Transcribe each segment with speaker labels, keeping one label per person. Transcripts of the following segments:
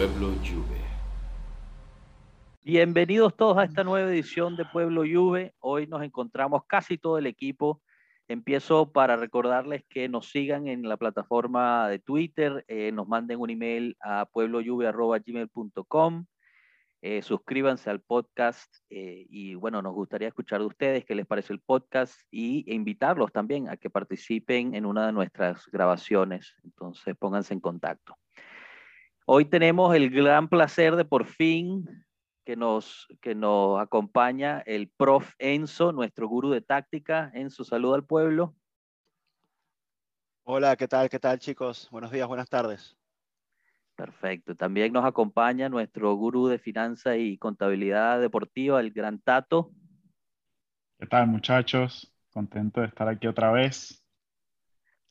Speaker 1: Pueblo Juve.
Speaker 2: Bienvenidos todos a esta nueva edición de Pueblo Juve. Hoy nos encontramos casi todo el equipo. Empiezo para recordarles que nos sigan en la plataforma de Twitter, eh, nos manden un email a pueblojuve.gmail.com, eh, suscríbanse al podcast eh, y bueno, nos gustaría escuchar de ustedes qué les parece el podcast y e invitarlos también a que participen en una de nuestras grabaciones. Entonces pónganse en contacto. Hoy tenemos el gran placer de por fin que nos, que nos acompaña el prof Enzo, nuestro gurú de táctica. Enzo, saluda al pueblo.
Speaker 3: Hola, ¿qué tal? ¿Qué tal chicos? Buenos días, buenas tardes.
Speaker 2: Perfecto. También nos acompaña nuestro gurú de finanzas y contabilidad deportiva, el gran Tato.
Speaker 4: ¿Qué tal muchachos? Contento de estar aquí otra vez.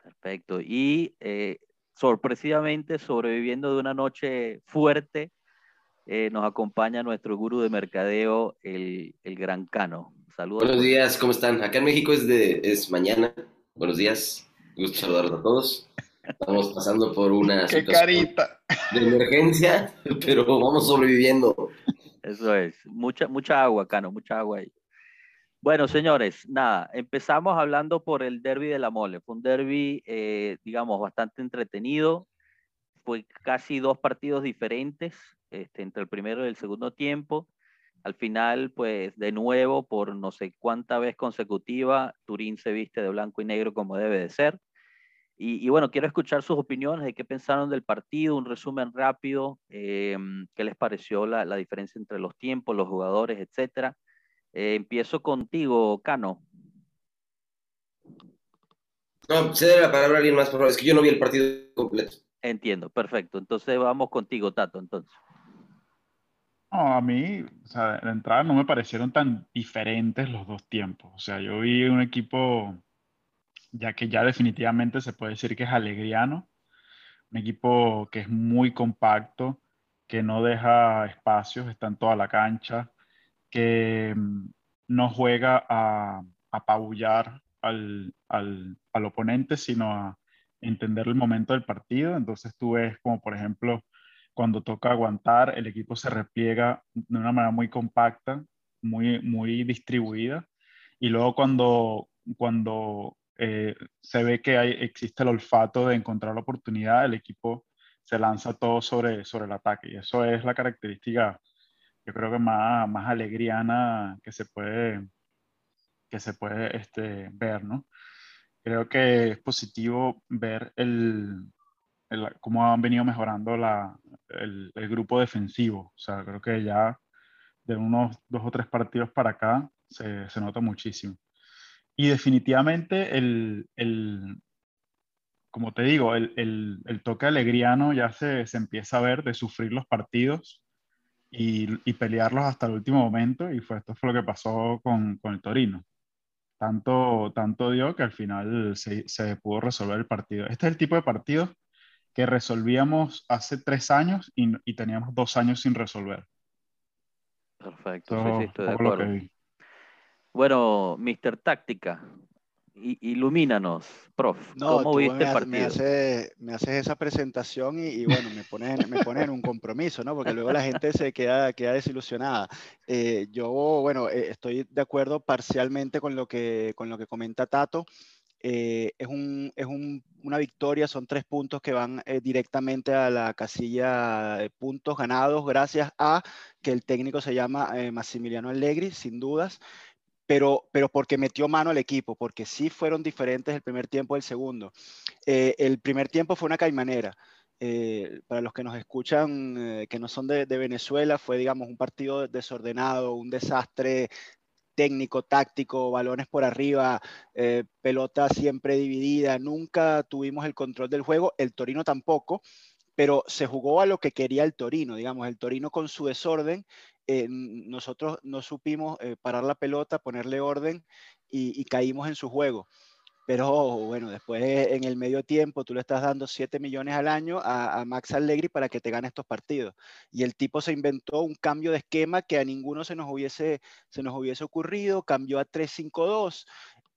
Speaker 2: Perfecto. Y eh, sorpresivamente sobreviviendo de una noche fuerte, eh, nos acompaña nuestro gurú de mercadeo, el, el Gran Cano.
Speaker 1: Saludos. Buenos días, ¿cómo están? Acá en México es, de, es mañana. Buenos días, gusto saludarlos a todos. Estamos pasando por una
Speaker 4: ¡Qué carita!
Speaker 1: de emergencia, pero vamos sobreviviendo.
Speaker 2: Eso es, mucha, mucha agua, Cano, mucha agua ahí. Bueno, señores, nada, empezamos hablando por el derby de la mole. Fue un derby, eh, digamos, bastante entretenido. Fue casi dos partidos diferentes este, entre el primero y el segundo tiempo. Al final, pues de nuevo, por no sé cuánta vez consecutiva, Turín se viste de blanco y negro como debe de ser. Y, bueno, quiero escuchar sus opiniones de qué pensaron del partido, un resumen rápido, eh, qué les pareció la, la diferencia entre los tiempos, los jugadores, etcétera. Eh, empiezo contigo, Cano.
Speaker 1: No, cede la palabra a alguien más, por favor. Es que yo no vi el partido completo.
Speaker 2: Entiendo, perfecto. Entonces vamos contigo, Tato, entonces.
Speaker 4: No, a mí, o sea, de entrada no me parecieron tan diferentes los dos tiempos. O sea, yo vi un equipo, ya que ya definitivamente se puede decir que es alegriano, un equipo que es muy compacto, que no deja espacios, está en toda la cancha, que mm, no juega a apabullar al, al, al, oponente, sino a entender el momento del partido. Entonces tú ves como, por ejemplo, cuando toca aguantar, el equipo se repliega de una manera muy compacta, muy, muy distribuida. Y luego cuando, cuando eh, se ve que hay, existe el olfato de encontrar la oportunidad, el equipo se lanza todo sobre, sobre el ataque. Y eso es la característica yo creo que más, más alegriana que se puede, que se puede este, ver, ¿no? Creo que es positivo ver el, el cómo han venido mejorando la, el, el, grupo defensivo. O sea, creo que ya de unos dos o tres partidos para acá se, se nota muchísimo. Y definitivamente el, el como te digo, el, el, el, toque alegriano ya se, se empieza a ver de sufrir los partidos y, pelearlos hasta el último momento y fue, esto fue lo que pasó con, con el Torino. Tanto, tanto dio que al final se, se, pudo resolver el partido. Este es el tipo de partido que resolvíamos hace tres años y, y teníamos dos años sin resolver.
Speaker 2: Perfecto, sí, sí, estoy de acuerdo. Bueno, Mr. Táctica, ilumínanos, prof. ¿Cómo viste el partido?
Speaker 3: Me, hace, me haces esa presentación y, y bueno, me pones, me pone en un compromiso, ¿no? Porque luego la gente se queda, queda desilusionada. Eh, yo, bueno, eh, estoy de acuerdo parcialmente con lo que, con lo que comenta Tato. Eh, es, un, es un, una victoria, son tres puntos que van eh, directamente a la casilla de puntos ganados gracias a que el técnico se llama eh, Massimiliano Allegri, sin dudas pero, pero porque metió mano al equipo, porque sí fueron diferentes el primer tiempo del segundo. Eh, el primer tiempo fue una caimanera. Eh, para los que nos escuchan, eh, que no son de, de, Venezuela, fue, digamos, un partido desordenado, un desastre técnico, táctico, balones por arriba, pelota siempre dividida, nunca tuvimos el control del juego, el Torino tampoco, pero se jugó a lo que quería el Torino, digamos, el Torino con su desorden eh, nosotros no supimos eh, parar la pelota, ponerle orden y, caímos en su juego. Pero bueno, después en el medio tiempo tú le estás dando 7 millones al año a, a, Max Allegri para que te gane estos partidos. Y el tipo se inventó un cambio de esquema que a ninguno se nos hubiese, se nos hubiese ocurrido, cambió a 3-5-2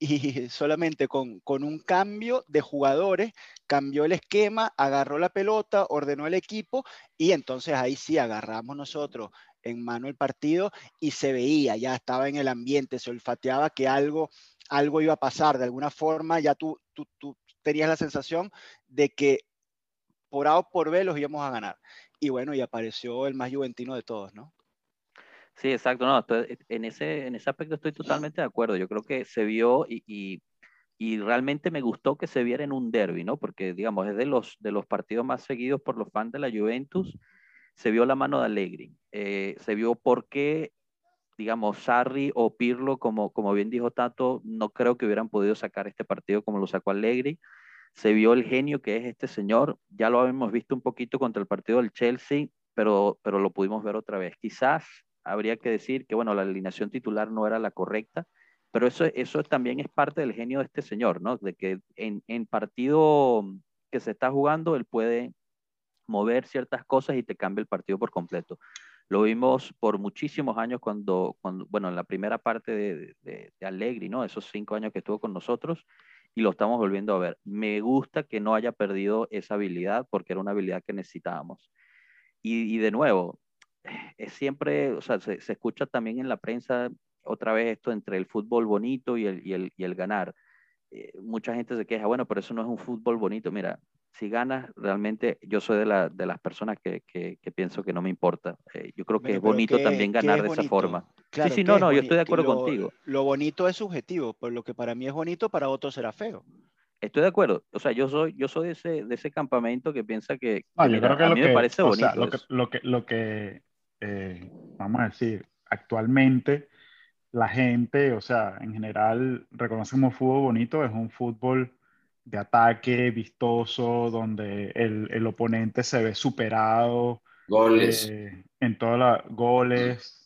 Speaker 3: y solamente con, con, un cambio de jugadores, cambió el esquema, agarró la pelota, ordenó el equipo y entonces ahí sí agarramos nosotros en mano el partido y se veía, ya estaba en el ambiente, se olfateaba que algo, algo iba a pasar, de alguna forma ya tú, tú, tú tenías la sensación de que por A o por B los íbamos a ganar. Y bueno, y apareció el más juventino de todos, ¿no?
Speaker 2: Sí, exacto. No, en, ese, en ese aspecto estoy totalmente de acuerdo. Yo creo que se vio y, y, y, realmente me gustó que se viera en un derby, ¿no? Porque, digamos, es de los, de los partidos más seguidos por los fans de la Juventus. Se vio la mano de Allegri. Eh, se vio por qué, digamos, Sarri o Pirlo, como, como bien dijo Tato, no creo que hubieran podido sacar este partido como lo sacó Allegri. Se vio el genio que es este señor. Ya lo habíamos visto un poquito contra el partido del Chelsea, pero, pero lo pudimos ver otra vez. Quizás habría que decir que, bueno, la alineación titular no era la correcta, pero eso, eso también es parte del genio de este señor, ¿no? De que en, en partido que se está jugando, él puede mover ciertas cosas y te cambia el partido por completo. Lo vimos por muchísimos años cuando, cuando bueno, en la primera parte de, de, de, Allegri, ¿no? Esos cinco años que estuvo con nosotros y lo estamos volviendo a ver. Me gusta que no haya perdido esa habilidad porque era una habilidad que necesitábamos. Y, y de nuevo, es siempre, o sea, se, se, escucha también en la prensa otra vez esto entre el fútbol bonito y el, y el, y el ganar. Eh, mucha gente se queja, bueno, pero eso no es un fútbol bonito. Mira, si ganas, realmente yo soy de, la, de las personas que, que, que, pienso que no me importa. Eh, yo creo que pero, es bonito ¿qué, también ganar de esa forma.
Speaker 3: Claro,
Speaker 2: sí, sí, no, no, yo estoy de acuerdo
Speaker 3: lo,
Speaker 2: contigo.
Speaker 3: Lo bonito es subjetivo, por lo que para mí es bonito, para otros será feo.
Speaker 2: Estoy de acuerdo. O sea, yo soy, yo soy de, ese, de ese campamento que piensa que,
Speaker 4: no, yo
Speaker 2: mira,
Speaker 4: creo que
Speaker 2: a mí
Speaker 4: que,
Speaker 2: me parece
Speaker 4: o
Speaker 2: bonito.
Speaker 4: Sea, lo, que, lo, que, lo que eh, vamos a decir, actualmente la gente, o sea, en general reconoce como fútbol bonito, es un fútbol de ataque, vistoso, donde el, el oponente se ve superado.
Speaker 1: Goles.
Speaker 4: Eh, en todos los goles.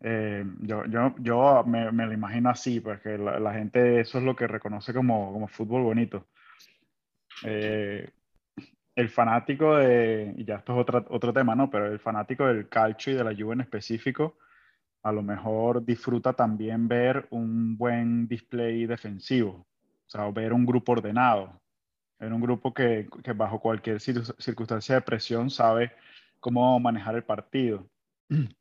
Speaker 4: Eh, yo yo, yo me, me, lo imagino así, porque la, la, gente eso es lo que reconoce como, como fútbol bonito. Eh, el fanático de, y ya esto es otro, otro tema, ¿no? Pero el fanático del calcio y de la Juve en específico, a lo mejor disfruta también ver un buen display defensivo, o sea, ver un grupo ordenado, ver un grupo que, que bajo cualquier circunstancia de presión sabe cómo manejar el partido.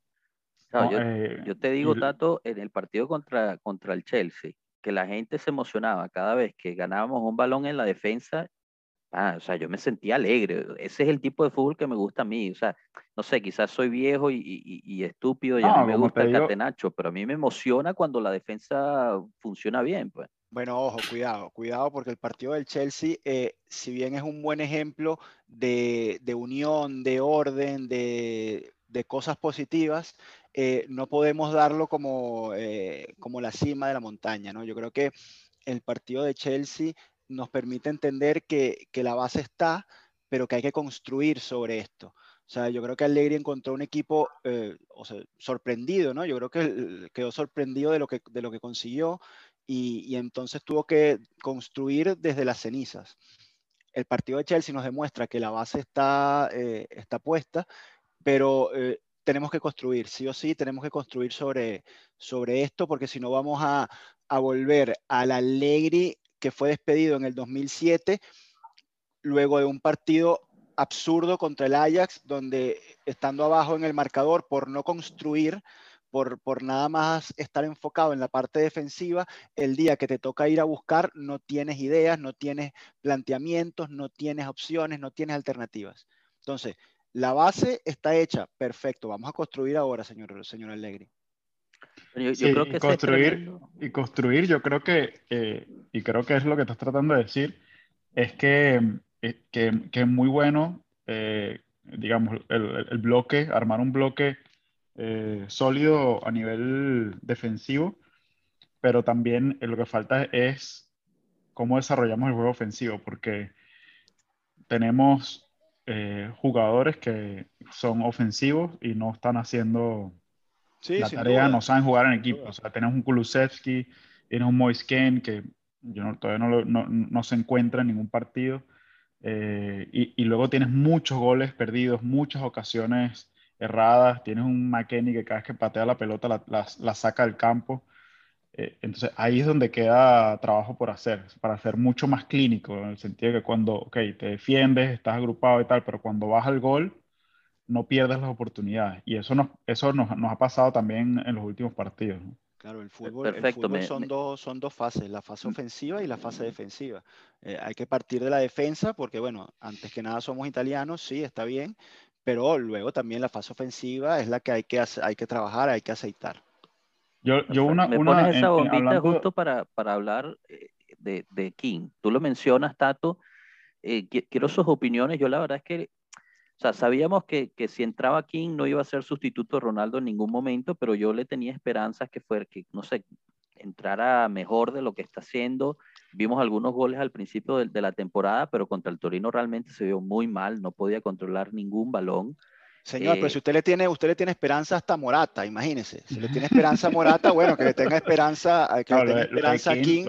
Speaker 2: Yo, eh, yo, te digo. Tato, en el partido contra, contra el Chelsea, que la gente se emocionaba cada vez que ganábamos un balón en la defensa Ah, o sea, yo me sentía alegre. Ese es el tipo de fútbol que me gusta a mí. O sea, no sé, quizás soy viejo y, y, y estúpido y no, mí me gusta el digo... catenacho, pero a mí me emociona cuando la defensa funciona bien, pues.
Speaker 3: Bueno, ojo, cuidado, cuidado, porque el partido del Chelsea, eh, si bien es un buen ejemplo de, de unión, de orden, de, de cosas positivas, eh, no podemos darlo como, eh, como la cima de la montaña, ¿no? Yo creo que el partido de Chelsea nos permite entender que, que, la base está, pero que hay que construir sobre esto. O sea, yo creo que Allegri encontró un equipo eh, o sea, sorprendido, ¿no? Yo creo que quedó sorprendido de lo que, de lo que consiguió y, y, entonces tuvo que construir desde las cenizas. El partido de Chelsea nos demuestra que la base está, eh, está puesta, pero eh, tenemos que construir, sí o sí, tenemos que construir sobre, sobre esto, porque si no vamos a, a volver al Allegri que fue despedido en el 2007, luego de un partido absurdo contra el Ajax, donde estando abajo en el marcador por no construir, por, por, nada más estar enfocado en la parte defensiva, el día que te toca ir a buscar no tienes ideas, no tienes planteamientos, no tienes opciones, no tienes alternativas. Entonces, la base está hecha, perfecto, vamos a construir ahora, señor, señor Allegri.
Speaker 4: Yo, yo sí, creo que y construir, y construir, yo creo que, eh, y creo que es lo que estás tratando de decir, es que, eh, que, que es muy bueno, eh, digamos, el, el, bloque, armar un bloque eh, sólido a nivel defensivo, pero también lo que falta es cómo desarrollamos el juego ofensivo, porque tenemos jugadores que son ofensivos y no están haciendo Sí, la tarea no saben jugar en equipo. O sea, tenemos un Kulusevski, tienes un Moisken que yo no, todavía no, no, no, se encuentra en ningún partido. Eh, y, y, luego tienes muchos goles perdidos, muchas ocasiones erradas. Tienes un McKenny que cada vez que patea la pelota la, la, la saca del campo. Eh, entonces ahí es donde queda trabajo por hacer, para ser mucho más clínico, en el sentido de que cuando, ok, te defiendes, estás agrupado y tal, pero cuando vas al gol, no pierdes las oportunidades. Y eso nos, eso nos, nos ha pasado también en los últimos partidos.
Speaker 3: Claro, el fútbol, el fútbol son, Dos, son dos fases, la fase mm. ofensiva y la fase defensiva. Eh, hay que partir de la defensa porque, bueno, antes que nada somos italianos, sí, está bien, pero luego también la fase ofensiva es la que hay que, hay que trabajar, hay que aceitar.
Speaker 2: Yo, yo una, Me pones esa bombita justo para, para hablar eh, de, de, King. Tú lo mencionas, Tato. Eh, quiero sus opiniones. Yo la verdad es que o sea, sabíamos que, que, si entraba King no iba a ser sustituto de Ronaldo en ningún momento, pero yo le tenía esperanzas que fuera, que no sé, entrara mejor de lo que está haciendo. Vimos algunos goles al principio de, de la temporada, pero contra el Torino realmente se vio muy mal, no podía controlar ningún balón.
Speaker 3: Señor, pero eh, si usted le tiene, usted le tiene esperanza hasta Morata, imagínese. Si le tiene esperanza a Morata, bueno, que le tenga esperanza, que le tenga esperanza a King.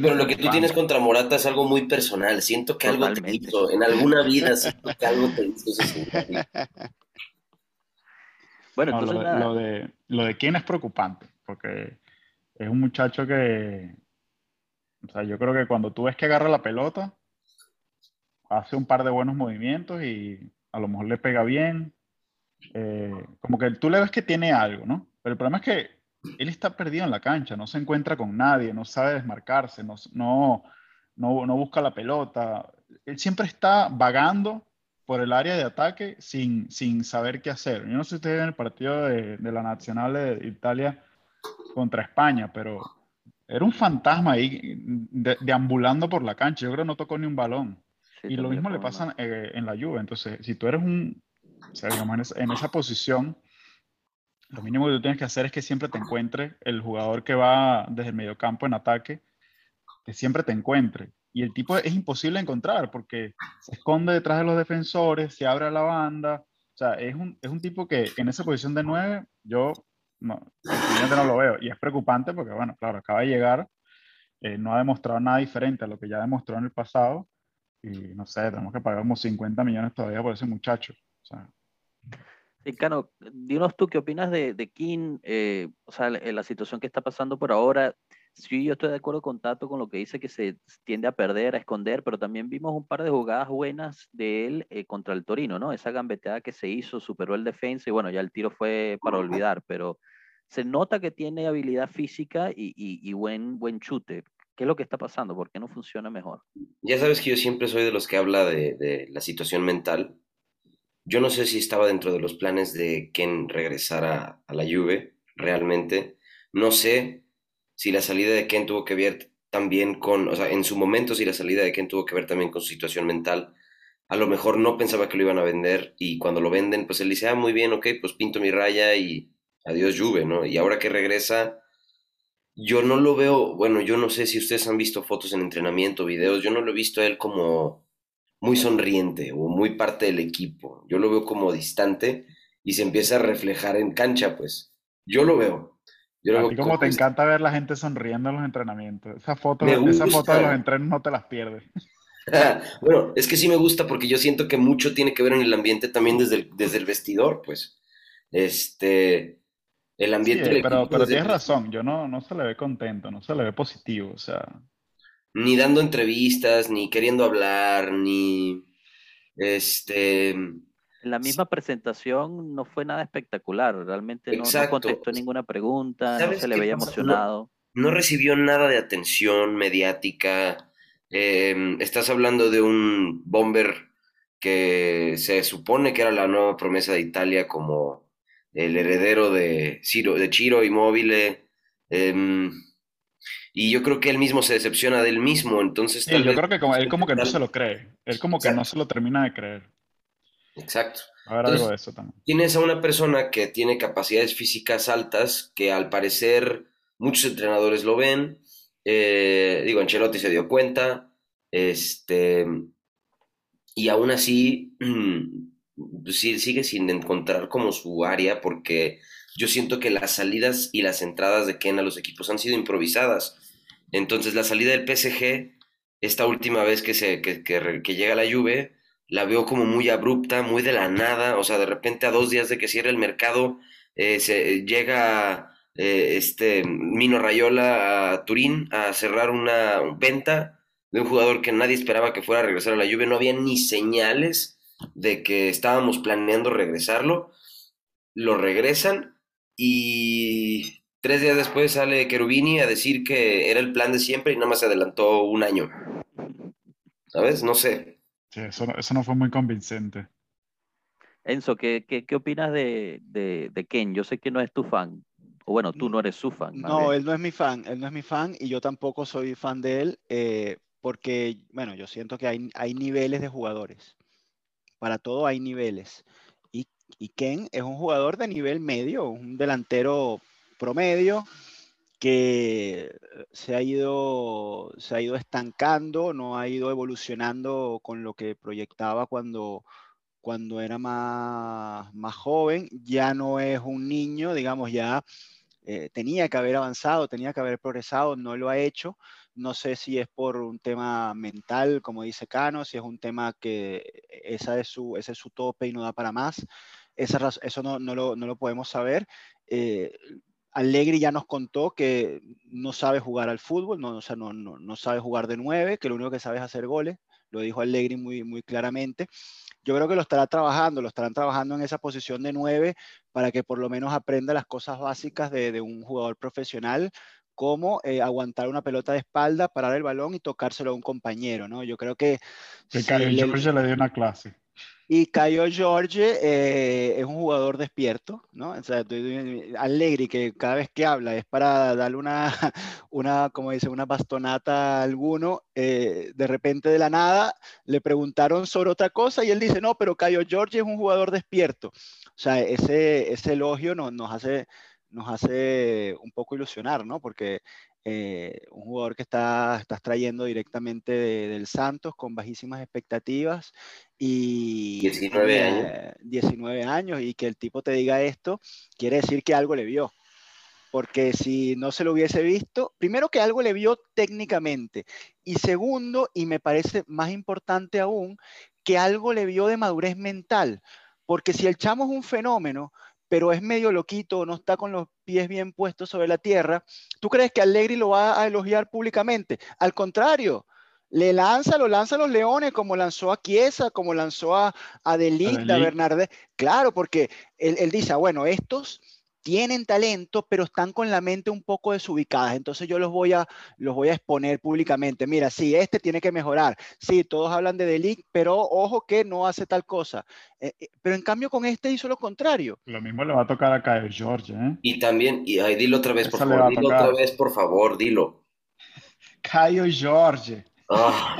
Speaker 1: pero lo que tú tienes contra Morata es algo muy personal. Siento que algo te hizo, en alguna vida siento que algo te hizo
Speaker 4: Bueno, entonces lo, de, lo, de, lo de King es preocupante, porque es un muchacho que, o sea, yo creo que cuando tú ves que agarra la pelota, hace un par de buenos movimientos y a lo mejor le pega bien. Eh, como que tú le ves que tiene algo, ¿no? Pero el problema es que él está perdido en la cancha, no se encuentra con nadie, no sabe desmarcarse, no, no, no, busca la pelota. Él siempre está vagando por el área de ataque sin, sin saber qué hacer. Yo no sé si ustedes en el partido de, de la Nacional de Italia contra España, pero era un fantasma ahí deambulando por la cancha. Yo creo que no tocó ni un balón y lo mismo le pasa eh, en la lluvia. Entonces, si tú eres un, o sea, digamos, en, esa, posición, lo mínimo que tú tienes que hacer es que siempre te encuentre el jugador que va desde el mediocampo en ataque, que siempre te encuentre. Y el tipo es imposible encontrar porque se esconde detrás de los defensores, se abre a la banda. O sea, es un, es un tipo que en esa posición de nueve, yo no, no lo veo. Y es preocupante porque, bueno, claro, acaba de llegar, eh, no ha demostrado nada diferente a lo que ya demostró en el pasado y no sé, tenemos que pagar como 50 millones todavía por ese muchacho. O sea.
Speaker 2: Sí, Cano, dinos tú qué opinas de, de King, eh, o sea, la, la, situación que está pasando por ahora. Sí, yo estoy de acuerdo con Tato con lo que dice que se tiende a perder, a esconder, pero también vimos un par de jugadas buenas de él eh, contra el Torino, ¿no? Esa gambeteada que se hizo, superó el defensa y bueno, ya el tiro fue para olvidar, pero se nota que tiene habilidad física y, y, y buen, buen chute. ¿Qué es lo que está pasando? ¿Por qué no funciona mejor?
Speaker 1: Ya sabes que yo siempre soy de los que habla de, la situación mental. Yo no sé si estaba dentro de los planes de Ken regresar a, la Juve, realmente. No sé si la salida de Ken tuvo que ver también con, o sea, en su momento si la salida de Ken tuvo que ver también con su situación mental. A lo mejor no pensaba que lo iban a vender y cuando lo venden, pues él dice, ah, muy bien, ok, pues pinto mi raya y adiós Juve, ¿no? Y ahora que regresa, yo no lo veo, bueno, yo no sé si ustedes han visto fotos en entrenamiento, videos, yo no lo he visto a él como muy sonriente o muy parte del equipo. Yo lo veo como distante y se empieza a reflejar en cancha, pues. Yo lo veo.
Speaker 4: Yo a ti como, te encanta ver la gente sonriendo en los entrenamientos. Esa foto, esa foto de los entrenos no te las pierdes.
Speaker 1: bueno, es que sí me gusta porque yo siento que mucho tiene que ver en el ambiente también desde el, desde el vestidor, pues. Este, el ambiente.
Speaker 4: pero, pero tienes razón, yo no, no se le ve contento, no se le ve positivo, o sea.
Speaker 1: Ni dando entrevistas, ni queriendo hablar, ni. Este.
Speaker 2: La misma presentación no fue nada espectacular, realmente no, contestó ninguna pregunta, no se le veía emocionado.
Speaker 1: No, recibió nada de atención mediática. Em, estás hablando de un bomber que se supone que era la nueva promesa de Italia como el heredero de Ciro, de Chiro Immobile. Em, y yo creo que él mismo se decepciona de él mismo, entonces...
Speaker 4: yo creo que como, él como que no se lo cree, él como que no se lo termina de creer.
Speaker 1: Exacto.
Speaker 4: A ver, algo de eso también.
Speaker 1: Tienes a una persona que tiene capacidades físicas altas, que al parecer muchos entrenadores lo ven, eh, digo, Ancelotti se dio cuenta, este, y aún así sí, sigue sin encontrar como su área porque yo siento que las salidas y las entradas de Ken a los equipos han sido improvisadas. Entonces la salida del PSG, esta última vez que, se, que, que, llega la Juve, la veo como muy abrupta, muy de la nada, o sea, de repente a dos días de que cierre el mercado, eh, se llega eh, este Mino Rayola a Turín a cerrar una venta de un jugador que nadie esperaba que fuera a regresar a la Juve. No había ni señales de que estábamos planeando regresarlo. Lo regresan y tres días después sale Cherubini a decir que era el plan de siempre y nada más se adelantó un año. ¿Sabes? No sé.
Speaker 4: Sí, eso, no fue muy convincente.
Speaker 2: Enzo, ¿qué, qué, opinas de, de, Ken? Yo sé que no es tu fan. O bueno, tú no eres su fan.
Speaker 3: No, él no es mi fan. Él no es mi fan y yo tampoco soy fan de él eh, porque, bueno, yo siento que hay, hay niveles de jugadores. Para todo hay niveles. Y, Ken es un jugador de nivel medio, un delantero promedio que se ha ido, se ha ido estancando, no ha ido evolucionando con lo que proyectaba cuando, cuando era más, más joven, ya no es un niño, digamos, ya eh, tenía que haber avanzado, tenía que haber progresado, no lo ha hecho. No sé si es por un tema mental, como dice Cano, si es un tema que esa es su, ese es su tope y no da para más. Esa, eso no, no, lo, no lo podemos saber. Eh, Allegri ya nos contó que no sabe jugar al fútbol, no, o sea, no, no, no, sabe jugar de nueve, que lo único que sabe es hacer goles, lo dijo Allegri muy, muy claramente. Yo creo que lo estará trabajando, lo estarán trabajando en esa posición de nueve para que por lo menos aprenda las cosas básicas de, de un jugador profesional, como eh, aguantar una pelota de espalda, parar el balón y tocárselo a un compañero, ¿no? Yo creo que...
Speaker 4: Que si le, le dio una clase.
Speaker 3: Y Caio Jorge eh, es un jugador despierto, ¿no? O sea, Allegri, que cada vez que habla es para darle una, una como dice, una bastonata a alguno, eh, de repente de la nada le preguntaron sobre otra cosa y él dice, no, pero Caio Jorge es un jugador despierto. O sea, ese, ese elogio nos, nos, hace, nos hace un poco ilusionar, ¿no? Porque eh, un jugador que está, estás trayendo directamente del Santos con bajísimas expectativas y
Speaker 1: 19 años.
Speaker 3: 19 años y que el tipo te diga esto, quiere decir que algo le vio. Porque si no se lo hubiese visto, primero que algo le vio técnicamente y segundo, y me parece más importante aún, que algo le vio de madurez mental. Porque si el chamo es un fenómeno, pero es medio loquito, no está con los pies bien puestos sobre la tierra, ¿tú crees que Allegri lo va a elogiar públicamente? Al contrario, le lanza, lo lanza a los leones, como lanzó a Chiesa, como lanzó a, a Delict, a Bernardet. Claro, porque él, él dice, ah, bueno, estos tienen talento, pero están con la mente un poco desubicadas. Entonces yo los voy a, los voy a exponer públicamente. Mira, sí, este tiene que mejorar. Sí, todos hablan de Delic, pero ojo que no hace tal cosa. Eh, eh, pero en cambio con este hizo lo contrario.
Speaker 4: Lo mismo le va a tocar a Caio George. ¿eh?
Speaker 1: Y también, y ahí dilo otra vez, por favor. Dilo otra vez, por favor, dilo.
Speaker 4: Caio George.
Speaker 2: Ah.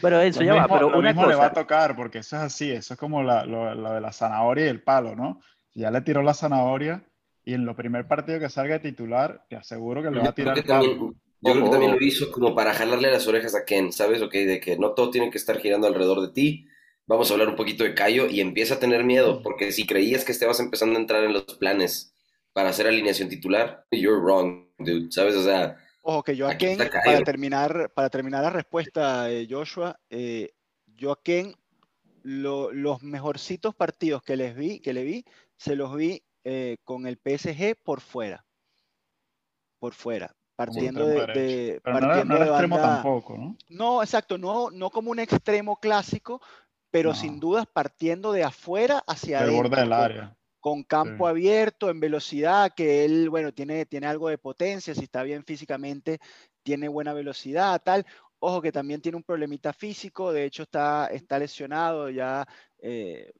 Speaker 2: bueno, eso ya va, pero
Speaker 4: lo mismo le va a tocar, porque eso es así, eso es como la, lo de la zanahoria y el palo, ¿no? Ya le tiró la zanahoria y en lo primer partido que salga de titular, te aseguro que le va a tirar.
Speaker 1: Yo creo que también, lo hizo como para jalarle las orejas a Ken, ¿sabes? Ok, de que no todo tiene que estar girando alrededor de ti. Vamos a hablar un poquito de Cayo y empieza a tener miedo, porque si creías que estabas empezando a entrar en los planes para hacer alineación titular, you're wrong, dude, ¿sabes? O sea.
Speaker 3: Ojo, que yo a Ken, para terminar, para terminar la respuesta, Joshua, eh, yo a Ken, los mejorcitos partidos que les vi, que le vi, se los vi eh, con el PSG por fuera. Por fuera. Partiendo de,
Speaker 4: partiendo no extremo tampoco, ¿no?
Speaker 3: No, exacto, no, no como un extremo clásico, pero sin dudas partiendo de afuera hacia
Speaker 4: el borde del área.
Speaker 3: Con campo abierto, en velocidad, que él, bueno, tiene, tiene algo de potencia, si está bien físicamente, tiene buena velocidad, tal. Ojo que también tiene un problemita físico, de hecho está, está lesionado, ya eh,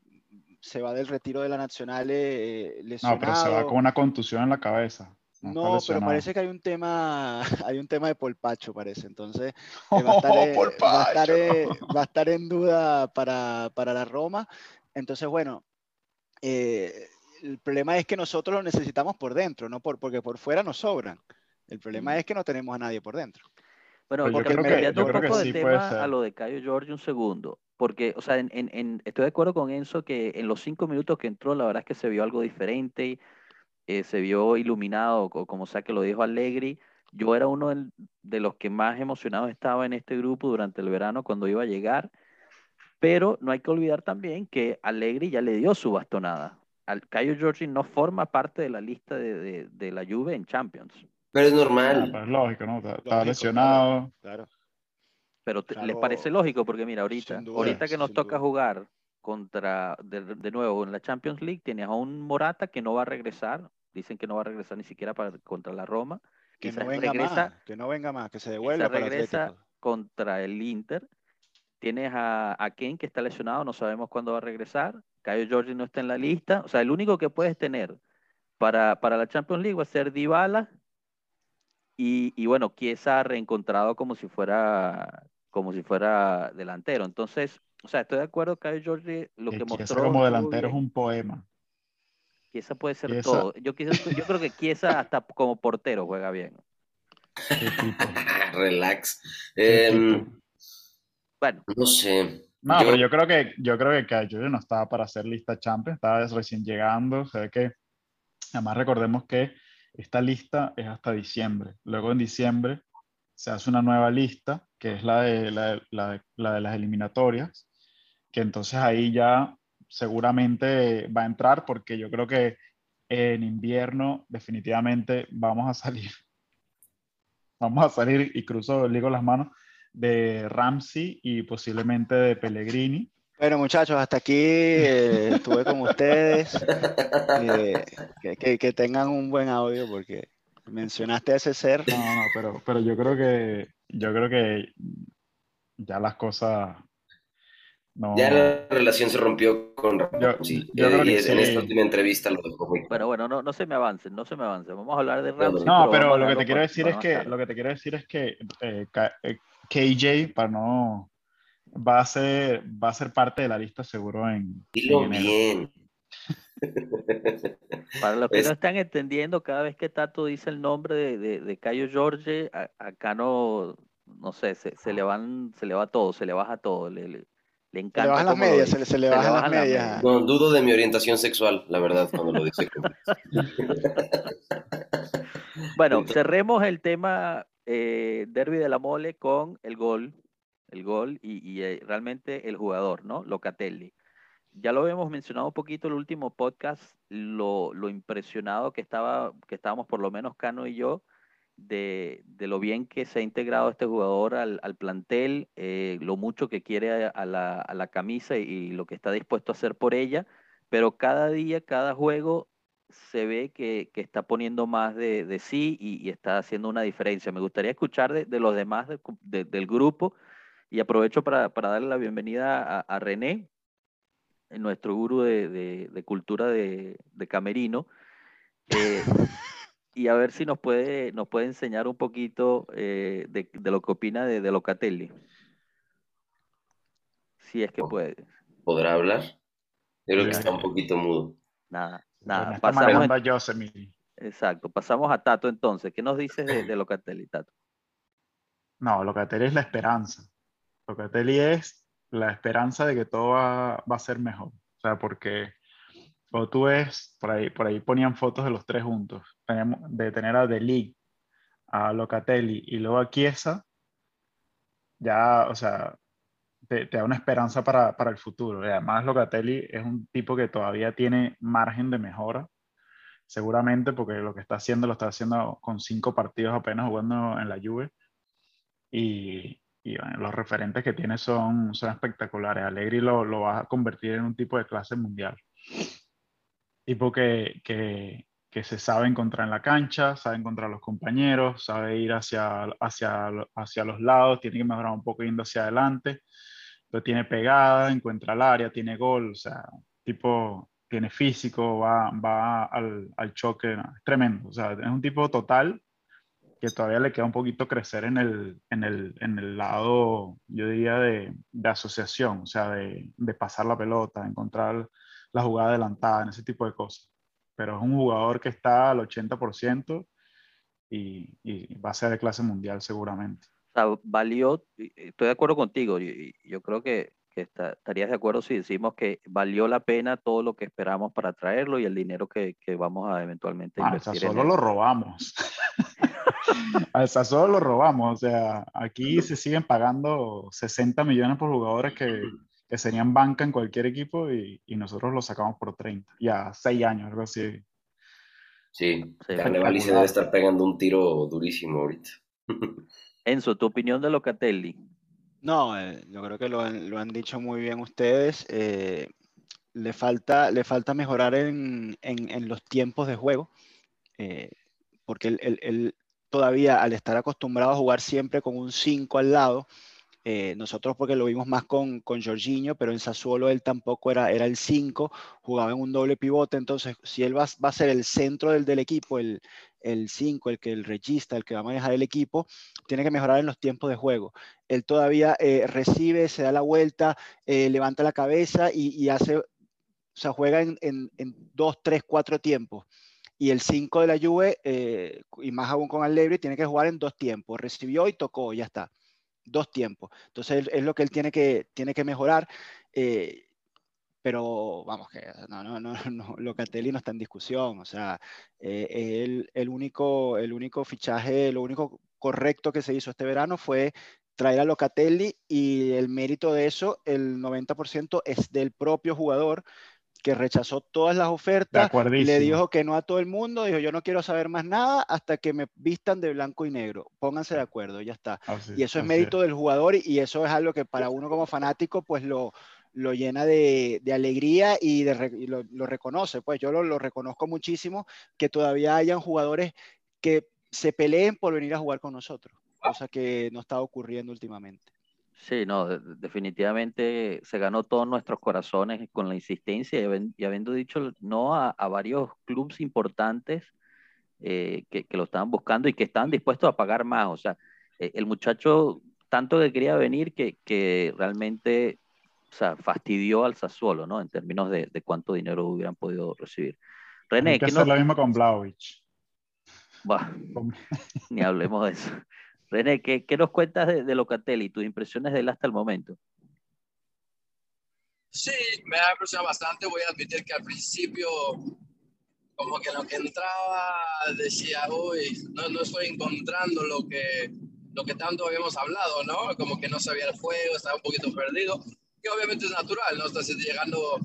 Speaker 3: se va del retiro de la Nacional eh, lesionado.
Speaker 4: No, pero se va con una contusión en la cabeza.
Speaker 3: No, pero parece que hay un tema, hay un tema de polpacho, parece. Entonces eh, va, a estar, eh, va, a estar, en duda para, para la Roma. Entonces, bueno, el problema es que nosotros lo necesitamos por dentro, no por, porque por fuera nos sobran. El problema es que no tenemos a nadie por dentro.
Speaker 2: Bueno, porque me un poco de tema a lo de Cayo George un segundo. Porque, o sea, en, estoy de acuerdo con Enzo que en los cinco minutos que entró, la verdad es que se vio algo diferente, eh, se vio iluminado, como sea que lo dijo Allegri. Yo era uno de los que más emocionados estaba en este grupo durante el verano cuando iba a llegar, pero no hay que olvidar también que Allegri ya le dio su bastonada, al Caio Giorgi no forma parte de la lista de, de, la Juve en Champions.
Speaker 1: Pero es normal.
Speaker 4: Ah, es lógico, ¿no? Está, lesionado.
Speaker 2: Claro. Pero les parece lógico porque mira, ahorita, ahorita que nos toca jugar contra, de, nuevo, en la Champions League, tienes a un Morata que no va a regresar, dicen que no va a regresar ni siquiera para, contra la Roma.
Speaker 3: Que no venga más, que no venga más, que se devuelva
Speaker 2: para regresa contra el Inter. Tienes a, a Ken que está lesionado, no sabemos cuándo va a regresar. Caio Giorgi no está en la lista. O sea, el único que puedes tener para, para la Champions League va a ser Dybala. Y, y bueno, Chiesa reencontrado como si fuera como si fuera delantero. Entonces, o sea, estoy de acuerdo que Giorgi lo que mostró.
Speaker 4: como delantero es un poema.
Speaker 2: Chiesa puede ser todo. Yo, yo creo que Chiesa hasta como portero juega bien.
Speaker 1: Relax. Em, bueno. No sé.
Speaker 4: No, pero yo creo que yo creo que no estaba para hacer lista Champions, estaba recién llegando, o sea que además recordemos que esta lista es hasta diciembre. Luego en diciembre se hace una nueva lista, que es la de, la, la, la de las eliminatorias, que entonces ahí ya seguramente va a entrar porque yo creo que en invierno definitivamente vamos a salir, vamos a salir y cruzo, ligo las manos, de Ramsey y posiblemente de Pellegrini.
Speaker 3: Bueno, muchachos, hasta aquí eh, estuve con ustedes. Eh, que, que, tengan un buen audio porque mencionaste a ese ser.
Speaker 4: No, no, pero, pero yo creo que yo creo que ya las cosas
Speaker 1: no. Ya la relación se rompió con
Speaker 4: Ramsey. Yo, creo que
Speaker 1: en esta última entrevista lo dejó muy
Speaker 2: Pero bueno, no, no se me avancen, no se me avancen. Vamos a hablar de Ramsey.
Speaker 4: No, pero, lo que te quiero decir es que lo que te quiero decir es que eh, KJ, para no, va a ser, va a ser parte de la lista seguro en.
Speaker 1: Dilo bien.
Speaker 2: Para los que no están entendiendo, cada vez que Tato dice el nombre de, de, de Cayo Jorge, acá no, no sé, se, se, le van, se le va todo, se le baja todo, le, le, encanta. Se le
Speaker 3: bajan las medias, se, se, le bajan las medias.
Speaker 1: No, dudo de mi orientación sexual, la verdad, cuando lo dice.
Speaker 2: bueno, cerremos el tema eh, Derby de la Mole con el gol, el gol y, eh, realmente el jugador, ¿no? Locatelli. Ya lo habíamos mencionado un poquito el último podcast, lo, impresionado que, estaba, que estábamos por lo menos Cano y yo de, lo bien que se ha integrado este jugador al, plantel, eh, lo mucho que quiere a, a la camisa y lo que está dispuesto a hacer por ella, pero cada día, cada juego se ve que, está poniendo más de, sí y, está haciendo una diferencia. Me gustaría escuchar de, los demás del grupo y aprovecho para, darle la bienvenida a, René, nuestro gurú de, cultura de, Camerino, eh, y a ver si nos puede, nos puede enseñar un poquito eh, de, lo que opina de, Locatelli. Si es que puede.
Speaker 1: ¿Podrá hablar? creo que está un poquito mudo.
Speaker 2: Nada. Nada, pasamos
Speaker 4: a
Speaker 2: Exacto, pasamos a Tato entonces. ¿Qué nos dices de, Locatelli, Tato?
Speaker 4: No, Locatelli es la esperanza. Locatelli es la esperanza de que todo va, a ser mejor. O sea, porque cuando tú ves, por ahí, por ahí ponían fotos de los tres juntos, de tener a De a Locatelli y luego a Chiesa, ya, o sea, te, da una esperanza para, para, el futuro. Y además, Locatelli es un tipo que todavía tiene margen de mejora, seguramente porque lo que está haciendo lo está haciendo con cinco partidos apenas jugando en la Juve. Y, y los referentes que tiene son, son espectaculares. Allegri lo, lo va a convertir en un tipo de clase mundial. Tipo que, que, se sabe encontrar en la cancha, sabe encontrar a los compañeros, sabe ir hacia, hacia, hacia los lados, tiene que mejorar un poco yendo hacia adelante lo tiene pegada, encuentra el área, tiene gol, o sea, tipo, tiene físico, va, va al, al choque, tremendo, o sea, es un tipo total que todavía le queda un poquito crecer en el, en el, en el lado, yo diría, de, de asociación, o sea, de, de, pasar la pelota, encontrar la jugada adelantada, en ese tipo de cosas. Pero es un jugador que está al 80% y, y va a ser de clase mundial seguramente
Speaker 2: valió, estoy de acuerdo contigo, y yo creo que, estarías de acuerdo si decimos que valió la pena todo lo que esperamos para traerlo y el dinero que, vamos a eventualmente
Speaker 4: ah, invertir. solo lo robamos. a solo lo robamos, o sea, aquí se siguen pagando 60 millones por jugadores que, que serían banca en cualquier equipo y, y nosotros lo sacamos por 30, ya 6 años, algo así.
Speaker 1: Sí, Carnevali se debe estar pegando un tiro durísimo ahorita.
Speaker 2: Enzo, ¿tu opinión de Locatelli?
Speaker 3: No, eh, yo creo que lo han, lo han, dicho muy bien ustedes. Eh, le, falta, le falta mejorar en, en, en los tiempos de juego, eh, porque él, él, él, todavía al estar acostumbrado a jugar siempre con un 5 al lado, eh, nosotros porque lo vimos más con, con Jorginho, pero en Sassuolo él tampoco era, era el 5, jugaba en un doble pivote, entonces si él va, va a ser el centro del, del equipo, el, el 5, el que el regista, el que va a manejar el equipo, tiene que mejorar en los tiempos de juego. Él todavía eh, recibe, se da la vuelta, eh, levanta la cabeza y, y, hace, o sea, juega en, en, en dos, tres, cuatro tiempos y el 5 de la Juve, eh, y más aún con Allegri, tiene que jugar en dos tiempos. Recibió y tocó, ya está. Dos tiempos. Entonces es lo que él tiene que, tiene que mejorar. Eh, pero vamos, que no, no, no, no, Locatelli no está en discusión. O sea, eh, el, el, único, el único fichaje, lo único correcto que se hizo este verano fue traer a Locatelli y el mérito de eso, el 90% es del propio jugador que rechazó todas las ofertas, le dijo que no a todo el mundo, dijo yo no quiero saber más nada hasta que me vistan de blanco y negro, pónganse de acuerdo, ya está. Así, y eso es mérito es. del jugador y eso es algo que para uno como fanático pues lo, lo llena de, de, alegría y, de, y lo, lo, reconoce, pues yo lo, lo reconozco muchísimo que todavía hayan jugadores que se peleen por venir a jugar con nosotros, cosa que no está ocurriendo últimamente.
Speaker 2: Sí, no, definitivamente se ganó todos nuestros corazones con la insistencia y, y habiendo dicho no a, a varios clubes importantes eh, que, que, lo estaban buscando y que estaban dispuestos a pagar más. O sea, eh, el muchacho tanto que quería venir que, que realmente o sea, fastidió al Sassuolo, ¿no? En términos de, de cuánto dinero hubieran podido recibir.
Speaker 4: René, Hay que hacer no... lo mismo con Blaovic.
Speaker 2: Bah, ni hablemos de eso. René, ¿qué, nos cuentas de, de, Locatelli? ¿Tus impresiones de él hasta el momento?
Speaker 5: Sí, me ha impresionado bastante. Voy a admitir que al principio, como que lo que entraba, decía, uy, no, no estoy encontrando lo que, lo que tanto habíamos hablado, ¿no? Como que no sabía el juego, estaba un poquito perdido, que obviamente es natural, ¿no? Estás llegando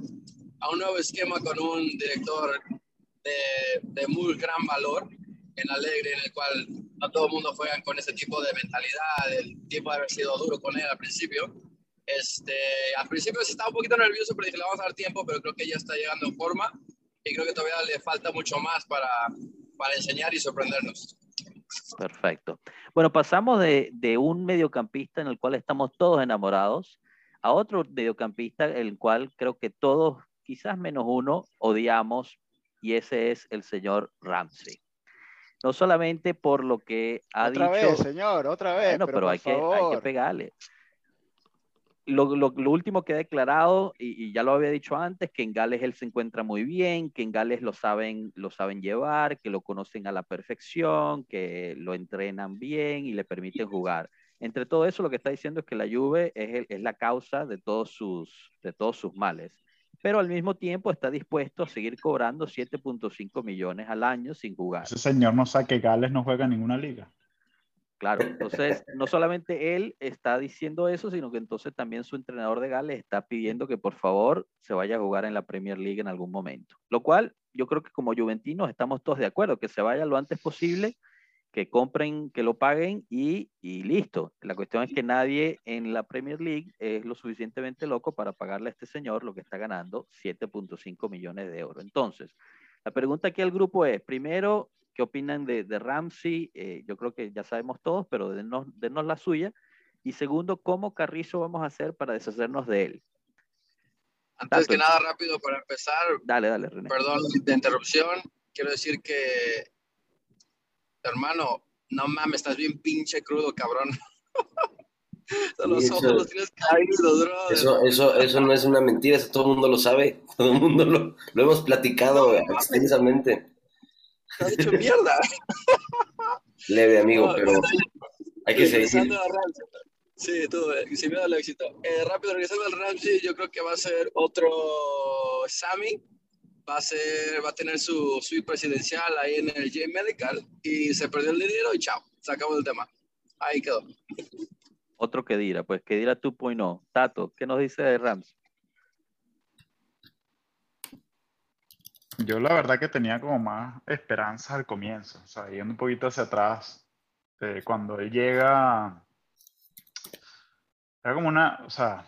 Speaker 5: a un nuevo esquema con un director de, de muy gran valor en Alegre, en el cual no todo el mundo juega con ese tipo de mentalidad, el tiempo de haber sido duro con él al principio. Este, al principio sí estaba un poquito nervioso, pero dije, le vamos a dar tiempo, pero creo que ya está llegando en forma y creo que todavía le falta mucho más para, para enseñar y sorprendernos.
Speaker 2: Perfecto. Bueno, pasamos de, de, un mediocampista en el cual estamos todos enamorados a otro mediocampista el cual creo que todos, quizás menos uno, odiamos y ese es el señor Ramsey no solamente por lo que ha
Speaker 3: otra
Speaker 2: dicho.
Speaker 3: Otra vez, señor, otra vez.
Speaker 2: Bueno, pero, pero hay, que, hay, que, pegarle. Lo, lo, lo, último que ha declarado, y, y, ya lo había dicho antes, que en Gales él se encuentra muy bien, que en Gales lo saben, lo saben llevar, que lo conocen a la perfección, que lo entrenan bien y le permiten jugar. Entre todo eso, lo que está diciendo es que la Juve es, el, es la causa de todos, sus, de todos sus males pero al mismo tiempo está dispuesto a seguir cobrando 7.5 millones al año sin jugar.
Speaker 4: Ese señor no sabe que Gales no juega en ninguna liga.
Speaker 2: Claro, entonces no solamente él está diciendo eso, sino que entonces también su entrenador de Gales está pidiendo que por favor se vaya a jugar en la Premier League en algún momento. Lo cual yo creo que como juventinos estamos todos de acuerdo, que se vaya lo antes posible que compren, que lo paguen y, y, listo. La cuestión es que nadie en la Premier League es lo suficientemente loco para pagarle a este señor lo que está ganando 7.5 millones de euros. Entonces, la pregunta aquí al grupo es, primero, ¿qué opinan de, de Ramsey? Eh, yo creo que ya sabemos todos, pero denos, denos la suya. Y segundo, ¿cómo Carrizo vamos a hacer para deshacernos de él?
Speaker 5: Antes Tanto que nada, rápido para empezar.
Speaker 2: Dale, dale, René.
Speaker 5: Perdón de interrupción. Quiero decir que hermano, no mames, estás bien pinche crudo, cabrón. los ojos los tienes caídos, bro.
Speaker 1: Eso, eso, eso no es una mentira, eso todo el mundo lo sabe, todo el mundo lo, lo hemos platicado no, extensamente.
Speaker 5: Te has hecho mierda.
Speaker 1: Leve, amigo, no, pero hay que seguir.
Speaker 5: Sí, tú, eh, sin miedo al éxito. Eh, rápido, regresando al Ramsey, yo creo que va a ser otro Sammy, va a, ser, va a tener su suite presidencial ahí en el J Medical y se perdió el dinero y chao, se acabó el tema. Ahí quedó.
Speaker 2: otro Kedira, pues Kedira 2.0. Tato, ¿qué nos dice de Rams?
Speaker 4: Yo la verdad que tenía como más esperanza al comienzo, o sea, yendo un poquito hacia atrás, eh, cuando él llega, era como una, o sea,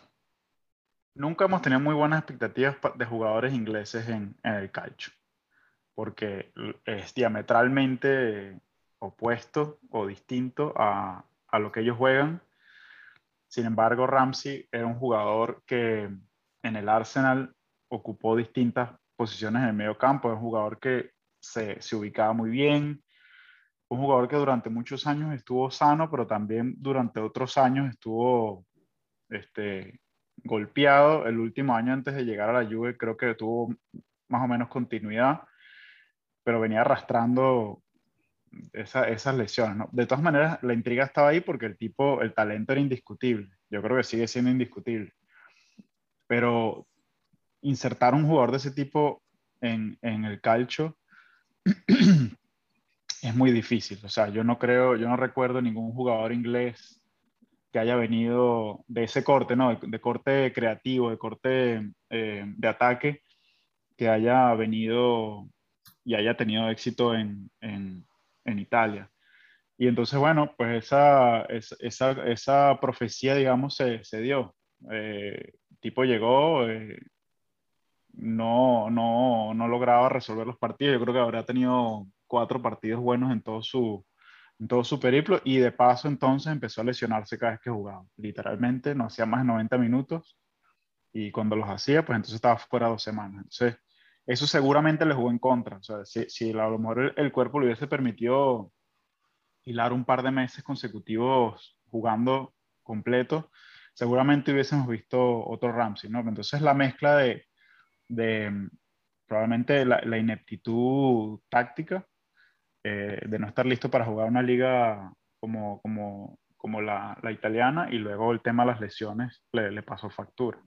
Speaker 4: nunca hemos tenido muy buenas expectativas de jugadores ingleses en, el calcio, porque es diametralmente opuesto o distinto a, a lo que ellos juegan. Sin embargo, Ramsey era un jugador que en el Arsenal ocupó distintas posiciones en el medio campo, es un jugador que se, se ubicaba muy bien, un jugador que durante muchos años estuvo sano, pero también durante otros años estuvo este, golpeado. El último año antes de llegar a la Juve creo que tuvo más o menos continuidad, pero venía arrastrando esas lesiones. De todas maneras, la intriga estaba ahí porque el tipo, el talento era indiscutible. Yo creo que sigue siendo indiscutible. Pero insertar un jugador de ese tipo en, el calcio es muy difícil. O sea, yo no creo, yo no recuerdo ningún jugador inglés que haya venido de ese corte, ¿no? De, corte creativo, de corte eh, de ataque, que haya venido y haya tenido éxito en, en, Italia. Y entonces, bueno, pues esa, esa, esa profecía, digamos, se, se dio. Eh, tipo llegó, eh, no, no, no lograba resolver los partidos. Yo creo que habría tenido cuatro partidos buenos en todo su, en todo su periplo y de paso entonces empezó a lesionarse cada vez que jugaba. Literalmente no hacía más de 90 minutos y cuando los hacía, pues entonces estaba fuera dos semanas. Entonces, eso seguramente le jugó en contra. O sea, si, si a lo mejor el, cuerpo le hubiese permitido hilar un par de meses consecutivos jugando completo, seguramente hubiésemos visto otro Ramsey, ¿no? Entonces la mezcla de, de probablemente la, la ineptitud táctica, eh, de no estar listo para jugar una liga como, como, como la, la, italiana y luego el tema de las lesiones le, le, pasó factura.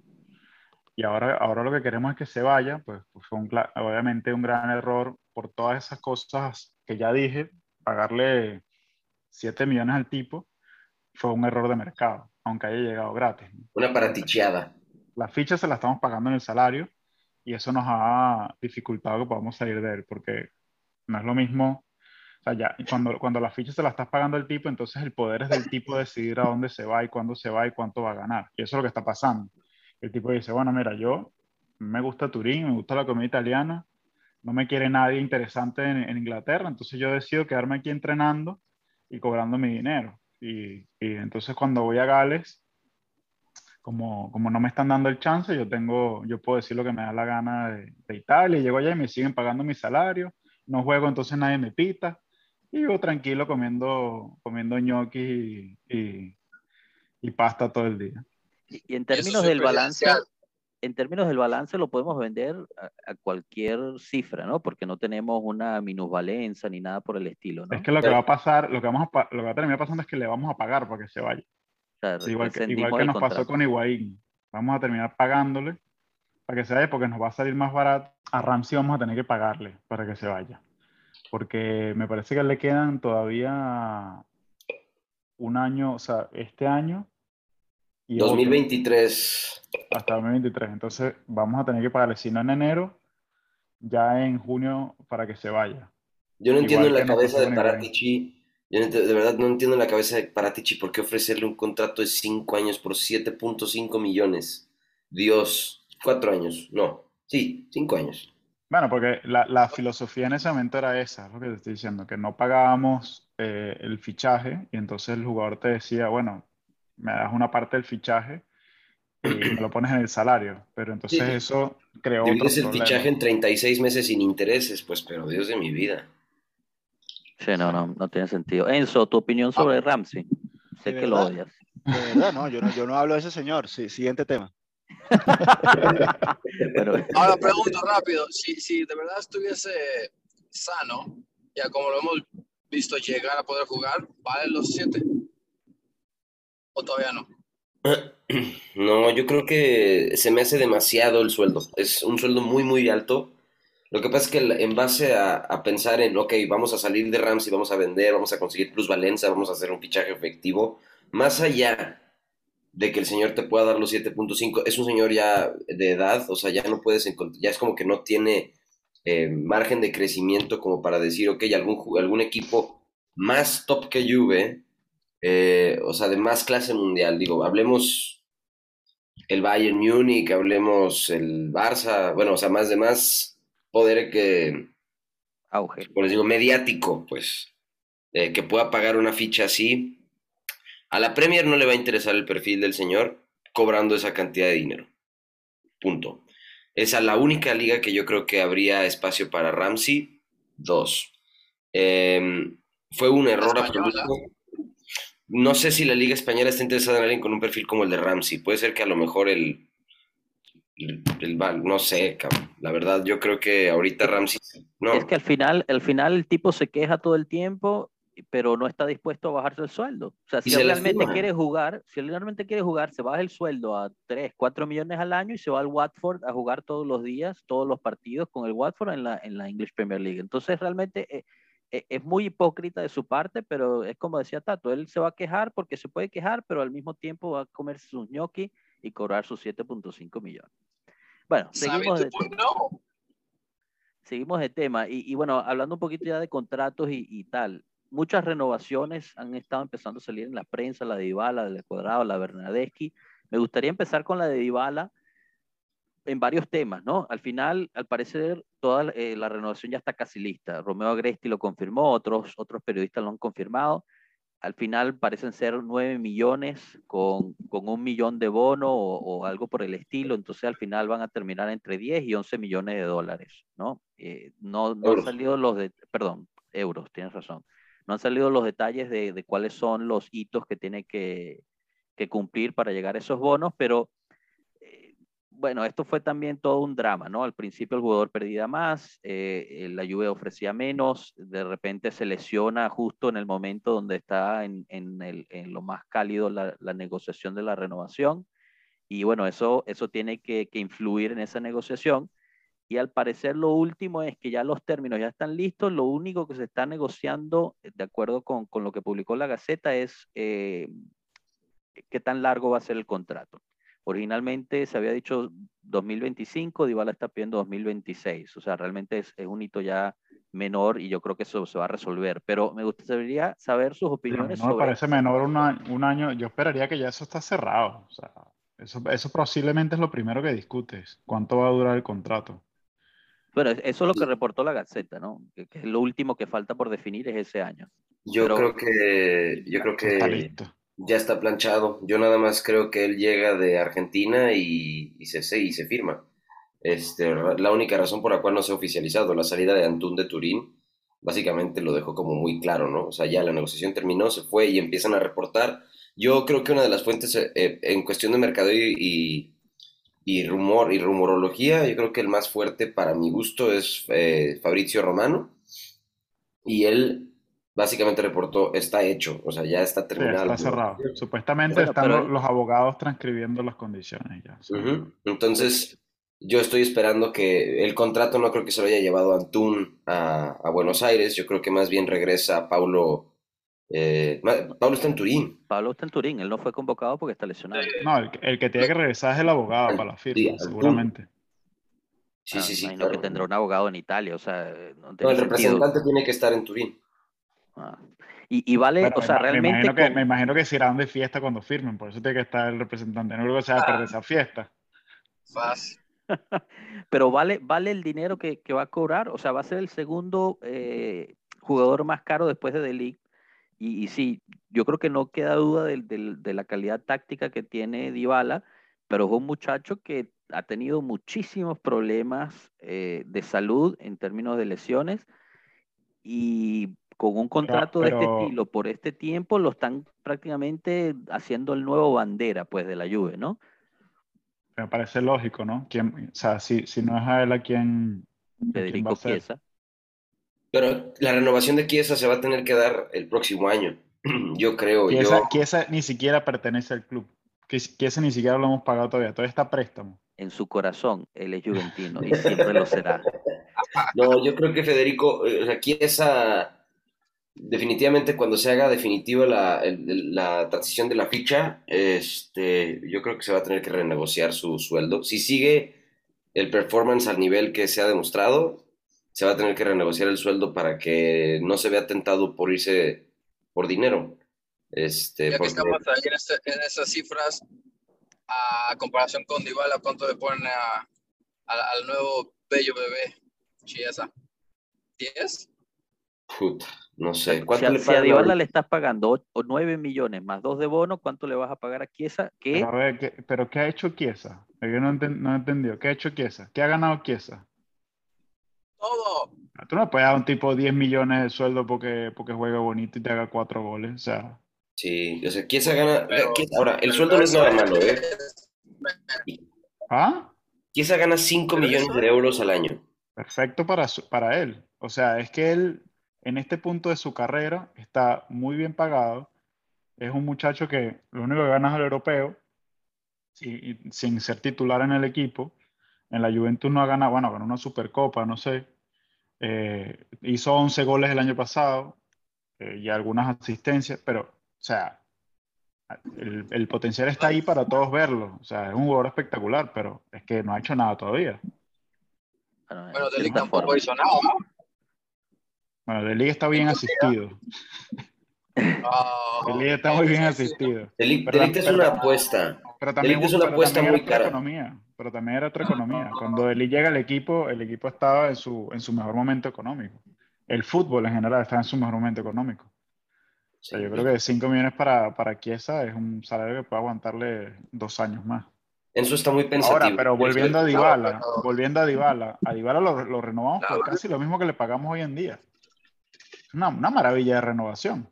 Speaker 4: Y ahora, ahora lo que queremos es que se vaya, pues, pues fue un, obviamente un gran error por todas esas cosas que ya dije, pagarle 7 millones al tipo fue un error de mercado, aunque haya llegado gratis.
Speaker 1: Una paraticheada.
Speaker 4: La ficha se la estamos pagando en el salario y eso nos ha dificultado que podamos salir de él, porque no es lo mismo, o sea, ya, cuando, cuando la ficha se la estás pagando el tipo, entonces el poder es del tipo decidir a dónde se va y cuándo se va y cuánto va a ganar. Y eso es lo que está pasando. El tipo dice, bueno, mira, yo me gusta Turín, me gusta la comida italiana, no me quiere nadie interesante en, en Inglaterra, entonces yo decido quedarme aquí entrenando y cobrando mi dinero. Y, y entonces cuando voy a Gales, como, como no me están dando el chance, yo tengo, yo puedo decir lo que me da la gana de, de Italia, llego allá y me siguen pagando mi salario, no juego, entonces nadie me pita, y vivo tranquilo comiendo, comiendo gnocchi y, y, pasta todo el día.
Speaker 2: Y, en términos del balance, en términos del balance lo podemos vender a, cualquier cifra, ¿no? Porque no tenemos una minusvalenza ni nada por el estilo, ¿no?
Speaker 4: Es que lo que va a pasar, lo que, vamos a, lo que va a terminar pasando es que le vamos a pagar para que se vaya igual que, igual que nos pasó con Higuaín. Vamos a terminar pagándole para que se vaya porque nos va a salir más barato. A Ramsey vamos a tener que pagarle para que se vaya. Porque me parece que le quedan todavía un año, o sea, este año.
Speaker 1: Y 2023.
Speaker 4: hasta 2023. Entonces vamos a tener que pagarle, si no en enero, ya en junio para que se vaya.
Speaker 1: Yo no entiendo en la cabeza de Paratici yo de verdad no entiendo en la cabeza de Paratici por qué ofrecerle un contrato de 5 años por 7.5 millones. Dios, 4 años, no, sí, 5 años.
Speaker 4: Bueno, porque la, la, filosofía en ese momento era esa, lo que te estoy diciendo, que no pagábamos eh, el fichaje y entonces el jugador te decía, bueno, me das una parte del fichaje y me lo pones en el salario, pero entonces eso creó
Speaker 1: Divides el fichaje en 36 meses sin intereses, pues, pero Dios de mi vida.
Speaker 2: Sí, no, no, no tiene sentido. Enzo, tu opinión sobre ah, Ramsey. Sé que lo odias.
Speaker 3: De verdad, no, yo no, yo no hablo de ese señor. Sí, siguiente tema.
Speaker 5: Ahora pregunto rápido, si, si de verdad estuviese sano, ya como lo hemos visto llegar a poder jugar, ¿vale los siete? ¿O todavía no?
Speaker 1: No, yo creo que se me hace demasiado el sueldo. Es un sueldo muy, muy alto lo que pasa es que en base a, pensar en, ok, vamos a salir de Rams y vamos a vender, vamos a conseguir plusvalencia, vamos a hacer un fichaje efectivo, más allá de que el señor te pueda dar los 7.5. Es un señor ya de edad, o sea, ya no puedes encontrar, ya es como que no tiene eh, margen de crecimiento como para decir, ok, algún, algún equipo más top que Juve, eh, o sea, de más clase mundial. Digo, hablemos el Bayern Múnich, hablemos el Barça, bueno, o sea, más de más poder que...
Speaker 2: Auge.
Speaker 1: Les digo, mediático, pues, eh, que pueda pagar una ficha así. A la Premier no le va a interesar el perfil del señor cobrando esa cantidad de dinero. Punto. Esa es la única liga que yo creo que habría espacio para Ramsey. Dos. Em, fue un error absoluto. No sé si la Liga Española está interesada en alguien con un perfil como el de Ramsey. Puede ser que a lo mejor el. el, no sé, La verdad, yo creo que ahorita Ramsey. No.
Speaker 2: Es que al final, al final el tipo se queja todo el tiempo pero no está dispuesto a bajarse el sueldo. O sea, si realmente quiere jugar, si realmente quiere jugar, se baja el sueldo a 3, 4 millones al año y se va al Watford a jugar todos los días, todos los partidos con el Watford en la, en la English Premier League. Entonces, realmente eh, eh, es muy hipócrita de su parte, pero es como decía Tato, él se va a quejar porque se puede quejar, pero al mismo tiempo va a comer sus ñoqui y cobrar sus 7.5 millones. Bueno, seguimos de, seguimos de tema. Y, y, bueno, hablando un poquito ya de contratos y, y tal, muchas renovaciones han estado empezando a salir en la prensa, la de Dybala, la de Cuadrado, la Bernadeschi. Me gustaría empezar con la de Dybala en varios temas, ¿no? Al final, al parecer, toda eh, la renovación ya está casi lista. Romeo Agresti lo confirmó, otros, otros periodistas lo han confirmado. Al final parecen ser 9 millones con, con un millón de bono o, algo por el estilo. Entonces, al final van a terminar entre 10 y 11 millones de dólares, ¿no? Eh, no, no han salido los de, perdón, euros, tienes razón. No han salido los detalles de, cuáles son los hitos que tiene que, cumplir para llegar a esos bonos, pero eh, bueno, esto fue también todo un drama, ¿no? Al principio el jugador perdía más, eh, la lluvia ofrecía menos, de repente se lesiona justo en el momento donde está en, lo más cálido la, negociación de la renovación. Y bueno, eso, eso tiene que, que influir en esa negociación y al parecer lo último es que ya los términos ya están listos, lo único que se está negociando, eh, de acuerdo con, con lo que publicó la Gaceta, es eh, qué tan largo va a ser el contrato. Originalmente se había dicho 2025, Dybala está pidiendo 2026, o sea, realmente es, es, un hito ya menor y yo creo que eso se va a resolver, pero me gustaría saber sus opiniones.
Speaker 4: No, me parece menor un año, yo esperaría que ya eso está cerrado, o sea, eso, eso posiblemente es lo primero que discutes, cuánto va a durar el contrato.
Speaker 2: Bueno, eso es lo que reportó la Gaceta, ¿no? Que, es lo último que falta por definir es ese año.
Speaker 1: Yo creo que, yo creo que ya está planchado. Yo nada más creo que él llega de Argentina y, se, y se firma. Este, la única razón por la cual no se ha oficializado la salida de Antún de Turín, básicamente lo dejó como muy claro, ¿no? O sea, ya la negociación terminó, se fue y empiezan a reportar. Yo creo que una de las fuentes eh, en cuestión de mercado y y rumor y rumorología, yo creo que el más fuerte para mi gusto es eh, Fabrizio Romano. Y él básicamente reportó, está hecho, o sea, ya está terminado.
Speaker 4: está cerrado. Supuestamente están los abogados transcribiendo las condiciones ya.
Speaker 1: Entonces, yo estoy esperando que el contrato no creo que se lo haya llevado Antún a, a Buenos Aires, yo creo que más bien regresa Paulo eh, Pablo está en Turín.
Speaker 2: Pablo está en Turín, él no fue convocado porque está lesionado.
Speaker 4: No, el, que tiene que regresar es el abogado para la firma, seguramente.
Speaker 2: Sí, sí, sí. que tendrá un abogado en Italia, o sea.
Speaker 1: No, el representante tiene que estar en Turín.
Speaker 2: Ah. Y, vale, o sea, realmente.
Speaker 4: Me imagino, que, me imagino que se irán de fiesta cuando firmen, por eso tiene que estar el representante. No creo que se vaya a perder esa fiesta.
Speaker 5: Fácil.
Speaker 2: Pero vale, vale el dinero que, va a cobrar, o sea, va a ser el segundo eh, jugador más caro después de Delic y, sí, yo creo que no queda duda de, la calidad táctica que tiene Dybala, pero es un muchacho que ha tenido muchísimos problemas eh, de salud en términos de lesiones y con un contrato de este estilo por este tiempo lo están prácticamente haciendo el nuevo bandera pues de la Juve, ¿no?
Speaker 4: Me parece lógico, ¿no? ¿Quién, o sea, si, si no es a él a quien...
Speaker 2: Federico Chiesa.
Speaker 1: Pero la renovación de Chiesa se va a tener que dar el próximo año. Yo creo.
Speaker 4: Chiesa, ni siquiera pertenece al club. Chiesa ni siquiera lo hemos pagado todavía. Todavía está préstamo.
Speaker 2: En su corazón, él es juventino y siempre lo será.
Speaker 1: No, yo creo que Federico, o sea, Chiesa definitivamente cuando se haga definitiva la, la transición de la ficha, este, yo creo que se va a tener que renegociar su sueldo. Si sigue el performance al nivel que se ha demostrado, se va a tener que renegociar el sueldo para que no se vea tentado por irse por dinero. Este,
Speaker 5: Ya que
Speaker 1: porque-
Speaker 5: estamos ahí en, ese- en esas cifras, a comparación con Dybala, ¿cuánto le ponen a- al, al nuevo bello bebé Chiesa? ¿10?
Speaker 1: puta, no sé.
Speaker 2: Si
Speaker 1: ¿Cuánto
Speaker 2: a,
Speaker 1: le
Speaker 2: si a Dybala le estás pagando o- o 9 millones más 2 de bono, ¿cuánto le vas a pagar a Chiesa? Que
Speaker 4: Pero a ver, ¿qué, pero ¿qué ha hecho Chiesa? Es que no, enten- no he entendido. ¿Qué ha hecho Chiesa? ¿Qué ha ganado Chiesa?
Speaker 5: Todo.
Speaker 4: Tú no puedes dar a un tipo 10 millones de sueldo porque, porque juega bonito y te haga cuatro goles. O sea,
Speaker 1: Sí, o sea, Chiesa gana.
Speaker 5: Pero-
Speaker 1: Chiesa- ahora, el
Speaker 5: pero
Speaker 1: sueldo no es nada malo, ¿eh?
Speaker 4: ¿ah?
Speaker 1: Chiesa gana 5
Speaker 5: Pero
Speaker 1: millones de euros al año.
Speaker 4: Perfecto para, su- para él. O sea, es que él en este punto de su carrera está muy bien pagado. Es un muchacho que lo único que gana es el europeo, y- y sin ser titular en el equipo. En la Juventus no ha ganado, bueno, ganó una Supercopa, no sé. Eh, hizo 11 goles el año pasado eh, y algunas asistencias, pero, o sea, el, el potencial está ahí para todos verlo. O sea, es un jugador espectacular, pero es que no ha hecho nada todavía.
Speaker 2: bueno,
Speaker 5: Bueno,
Speaker 2: de
Speaker 5: Delic tampoco hizo nada, ¿no?
Speaker 4: Bueno, De Liga está bien asistido. Liga está muy bien asistido.
Speaker 1: Delic, es
Speaker 4: pero-
Speaker 1: una apuesta.
Speaker 4: Pero también,
Speaker 1: Delict es una apuesta
Speaker 4: también
Speaker 1: muy cara.
Speaker 4: economía. Pero también era otra economía. Cuando Deli llega al equipo, el equipo estaba en su, en su mejor momento económico. El fútbol en general estaba en su mejor momento económico. O sea, yo creo que 5 millones para, para Chiesa es un salario que puede aguantarle dos años más.
Speaker 1: Enzo está muy pensativo.
Speaker 4: Ahora, pero volviendo a Dybala, volviendo a Dybala, a Dybala lo, lo renovamos por casi lo mismo que le pagamos hoy en día. Es una, una maravilla de renovación.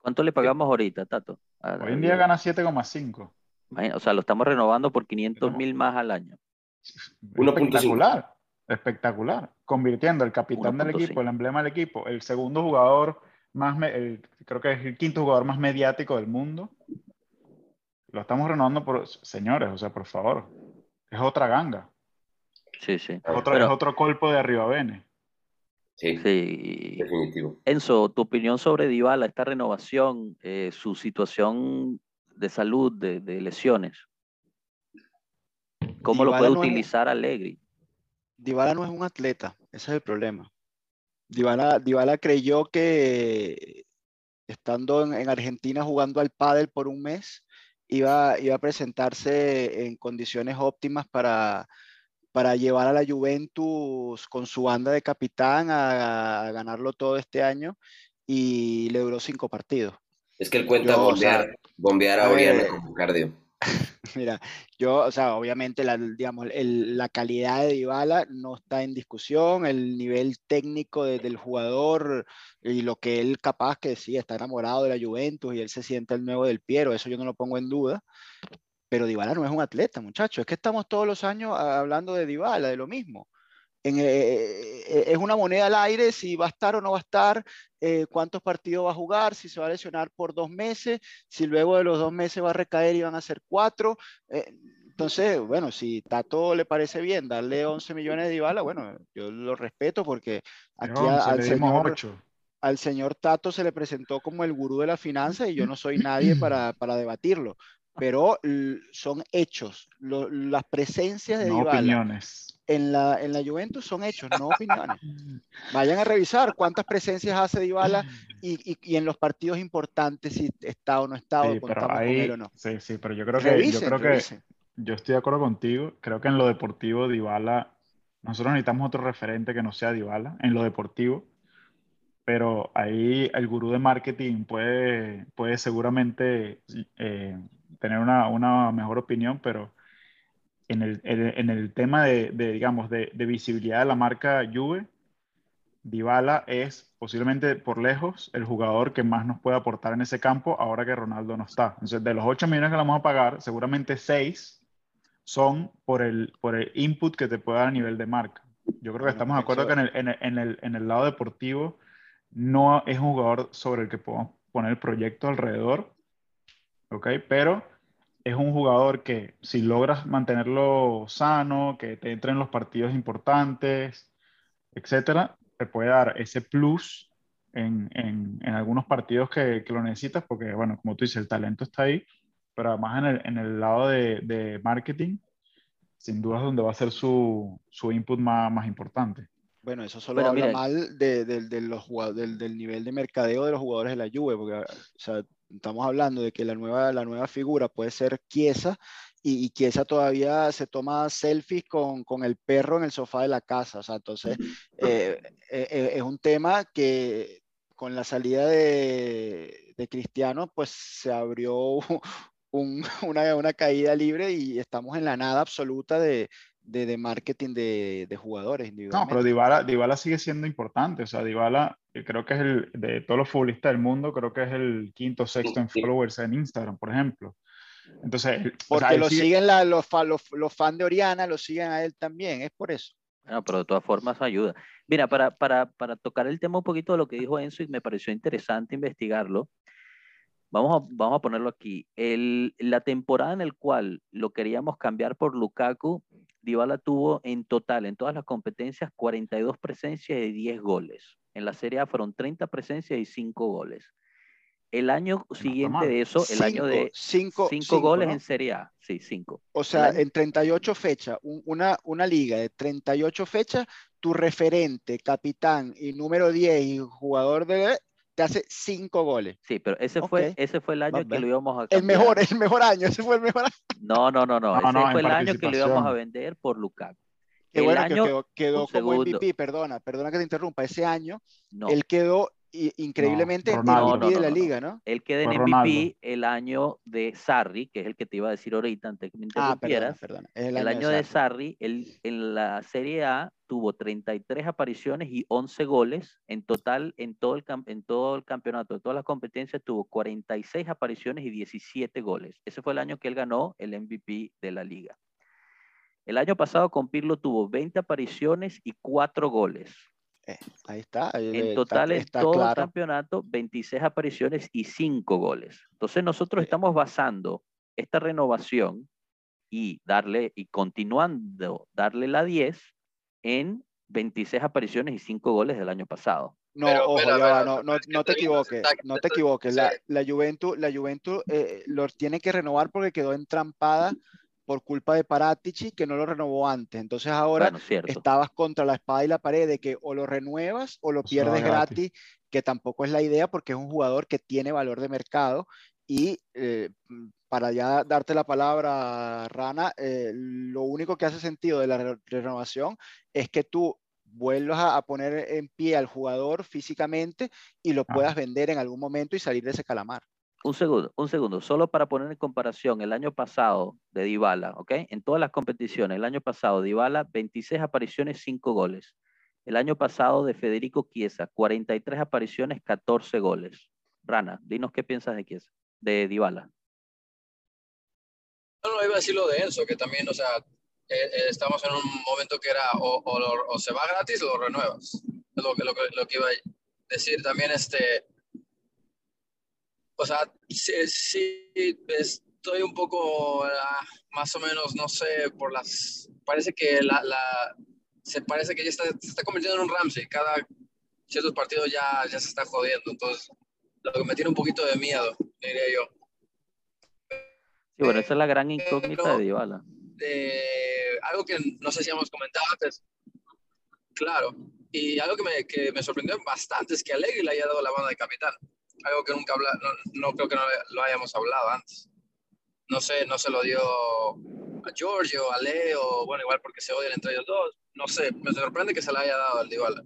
Speaker 2: ¿Cuánto le pagamos ahorita, Tato?
Speaker 4: Hoy en día gana 7,5.
Speaker 2: O sea, lo estamos renovando por 500 mil más al año.
Speaker 1: 1.5.
Speaker 4: Espectacular, espectacular. Convirtiendo el capitán del
Speaker 2: 1.5.
Speaker 4: equipo, el emblema del equipo, el segundo jugador más, me- el- creo que es el quinto jugador más mediático del mundo. Lo estamos renovando por, señores, o sea, por favor. Es otra ganga.
Speaker 2: Sí, sí.
Speaker 4: Es otro,
Speaker 2: Pero-
Speaker 4: es otro colpo de arriba Bene.
Speaker 1: Sí,
Speaker 2: Sí.
Speaker 1: definitivo.
Speaker 2: Enzo, tu opinión sobre Dybala, esta renovación, eh, su situación de salud, de, de lesiones. ¿Cómo lo puede
Speaker 3: no es-
Speaker 2: utilizar Allegri?
Speaker 3: Dybala no es un atleta, ese es el problema. Dybala, Dybala creyó que estando en, en Argentina jugando al pádel por un mes, iba, iba a presentarse en condiciones óptimas para, para llevar a la Juventus con su banda de capitán a, a ganarlo todo este año y le duró cinco partidos.
Speaker 1: Es que él cuenta
Speaker 3: Yo, o sea,
Speaker 1: bombear, bombear a
Speaker 3: ver,
Speaker 1: Oriana como cardio.
Speaker 3: Mira, yo, o sea, obviamente la, digamos, el- la calidad de Dybala no está en discusión, el nivel técnico de- del jugador y lo que él capaz que sí, está enamorado de la Juventus y él se siente el nuevo del Piero, eso yo no lo pongo en duda, pero Dybala no es un atleta, muchachos, es que estamos todos los años hablando de Dybala, de lo mismo. En, eh, eh, es una moneda al aire si va a estar o no va a estar, eh, cuántos partidos va a jugar, si se va a lesionar por dos meses, si luego de los dos meses va a recaer y van a ser cuatro. eh, entonces, bueno, si Tato le parece bien darle 11 millones de Dybala, bueno, yo lo respeto porque aquí a-
Speaker 4: Once,
Speaker 3: al, señor,
Speaker 4: 8.
Speaker 3: al señor Tato se le presentó como el gurú de la finanza y yo no soy nadie para, para debatirlo, pero son hechos, lo- las presencias de
Speaker 4: No
Speaker 3: Dybala
Speaker 4: opiniones.
Speaker 3: En la, en la Juventus son hechos, no opiniones. Vayan a revisar cuántas presencias hace Dybala y, y, y en los partidos importantes si está o no está
Speaker 4: Sí,
Speaker 3: o
Speaker 4: pero
Speaker 3: contamos con
Speaker 4: ahí,
Speaker 3: él o no.
Speaker 4: sí, sí, pero yo creo que, yo
Speaker 3: Revisen,
Speaker 4: creo que, yo estoy de acuerdo contigo. Creo que en lo deportivo, Dybala, nosotros necesitamos otro referente que no sea Dybala, en lo deportivo. Pero ahí el gurú de marketing puede, puede seguramente eh, tener una, una mejor opinión, pero en el, en el- tema de, de, digamos, de, de visibilidad de la marca Juve, Dybala es posiblemente por lejos el jugador que más nos puede aportar en ese campo ahora que Ronaldo no está. Entonces, de los 8 millones que le vamos a pagar, seguramente 6 son por el, por el input que te puede dar a nivel de marca. Yo creo que estamos de acuerdo que en el, en el, en el, en el lado deportivo no es un jugador sobre el que podemos poner proyecto alrededor, ¿ok? Pero es un jugador que si logras mantenerlo sano, que te entre en los partidos importantes, etcétera, te puede dar ese plus en, en, en algunos partidos que, que, lo necesitas, porque, bueno, como tú dices, el talento está ahí, pero además en el, en el lado de, de, marketing, sin duda es donde va a ser su, su input más, más importante.
Speaker 3: Bueno, eso solo habla mal de, de, de los del, del, nivel de mercadeo de los jugadores de la Juve, porque o sea, estamos hablando de que la nueva, la nueva figura puede ser Chiesa, y, y Chiesa todavía se toma selfies con, con, el perro en el sofá de la casa. O sea, entonces eh, eh, es un tema que con la salida de, de Cristiano, pues se abrió un, una, una, caída libre y estamos en la nada absoluta de, de, de marketing de, de, jugadores
Speaker 4: No, pero Dybala, Dybala, sigue siendo importante. O sea, Dybala creo que es el, de todos los futbolistas del mundo, creo que es el quinto sexto en followers en Instagram, por ejemplo. Entonces,
Speaker 3: porque o sea, lo siguen la, los, los, los fans de Oriana, lo siguen a él también, es por eso.
Speaker 2: Bueno, pero de todas formas ayuda. Mira, para, para, para tocar el tema un poquito de lo que dijo Enzo, y me pareció interesante investigarlo, vamos a, vamos a ponerlo aquí. El, la temporada en la cual lo queríamos cambiar por Lukaku, Dybala tuvo en total, en todas las competencias, 42 presencias y 10 goles. En la Serie A fueron 30 presencias y 5 goles. El año siguiente de eso, el
Speaker 3: cinco,
Speaker 2: año de
Speaker 3: 5
Speaker 2: goles
Speaker 3: ¿no?
Speaker 2: en Serie A, sí, 5.
Speaker 3: O sea, año... en 38 fechas, una, una liga de 38 fechas, tu referente, capitán y número 10 y jugador de te hace 5 goles.
Speaker 2: Sí, pero ese, okay. fue, ese fue el año que lo íbamos a
Speaker 3: cambiar. El mejor, el mejor año, ese fue el mejor año.
Speaker 2: No, no, no, no, no ese no, fue el año que lo íbamos a vender por Lukaku.
Speaker 3: Qué bueno año, que quedó, quedó como MVP, perdona, perdona que te interrumpa, ese año no. él quedó y, increíblemente
Speaker 2: no,
Speaker 3: Ronaldo, MVP de la liga, ¿no?
Speaker 2: Él queda en MVP Ronaldo. el año de Sarri, que es el que te iba a decir ahorita antes que me interrumpieras.
Speaker 3: Ah, perdona,
Speaker 2: el, el año, de Sarri, él, en la Serie A tuvo 33 apariciones y 11 goles. En total, en todo, el, en todo el campeonato, de todas las competencias, tuvo 46 apariciones y 17 goles. Ese fue el año que él ganó el MVP de la liga. El año pasado con Pirlo tuvo 20 apariciones y 4 goles.
Speaker 3: Eh, ahí está.
Speaker 2: En total, está, está en todo claro. el campeonato, 26 apariciones y 5 goles. Entonces, nosotros estamos basando esta renovación y darle, y continuando, darle la 10 en 26 apariciones y 5 goles del año pasado.
Speaker 3: No, pero, ojo, pero, ya, no, no, no, te equivoques, no te equivoques. La, la Juventus, la Juventus eh, lo tiene que renovar porque quedó entrampada por culpa de Paratici que no lo renovó antes. Entonces ahora
Speaker 2: bueno,
Speaker 3: estabas contra la espada y la pared de que o lo renuevas o lo pierdes no, gratis, gratis, que tampoco es la idea porque es un jugador que tiene valor de mercado. Y eh, para ya darte la palabra, Rana, eh, lo único que hace sentido de la re renovación es que tú vuelvas a, a, poner en pie al jugador físicamente y lo puedas vender en algún momento y salir de ese calamar.
Speaker 2: Un segundo, un segundo, solo para poner en comparación el año pasado de Dybala, ¿ok? En todas las competiciones, el año pasado Dybala, 26 apariciones, 5 goles. El año pasado de Federico Chiesa, 43 apariciones, 14 goles. Rana, dinos qué piensas de Chiesa, de Dybala.
Speaker 5: No, no, iba a decir lo de Enzo, que también, o sea, eh, eh, estamos en un momento que era o, se va gratis o lo renuevas. Lo, lo que iba a decir también, este o sea, sí, sí, estoy un poco uh, más o menos, no sé, por las... Parece que la... la se parece que ya está, se está convirtiendo en un Ramsey. Cada ciertos partidos ya, ya se está jodiendo. Entonces, lo que me tiene un poquito de miedo, diría yo.
Speaker 2: Sí, bueno, esa es la gran incógnita Pero, de Dybala.
Speaker 5: Eh, algo que no sé si hemos comentado antes. Claro. Y algo que me, que me sorprendió bastante es que Alegri le haya dado la banda de capitán algo que nunca habla, no, no, creo que no lo hayamos hablado antes. No sé, no se lo dio a Giorgio, a Leo, bueno, igual porque se odian entre ellos dos. No sé, me sorprende que se le haya dado al Dybala.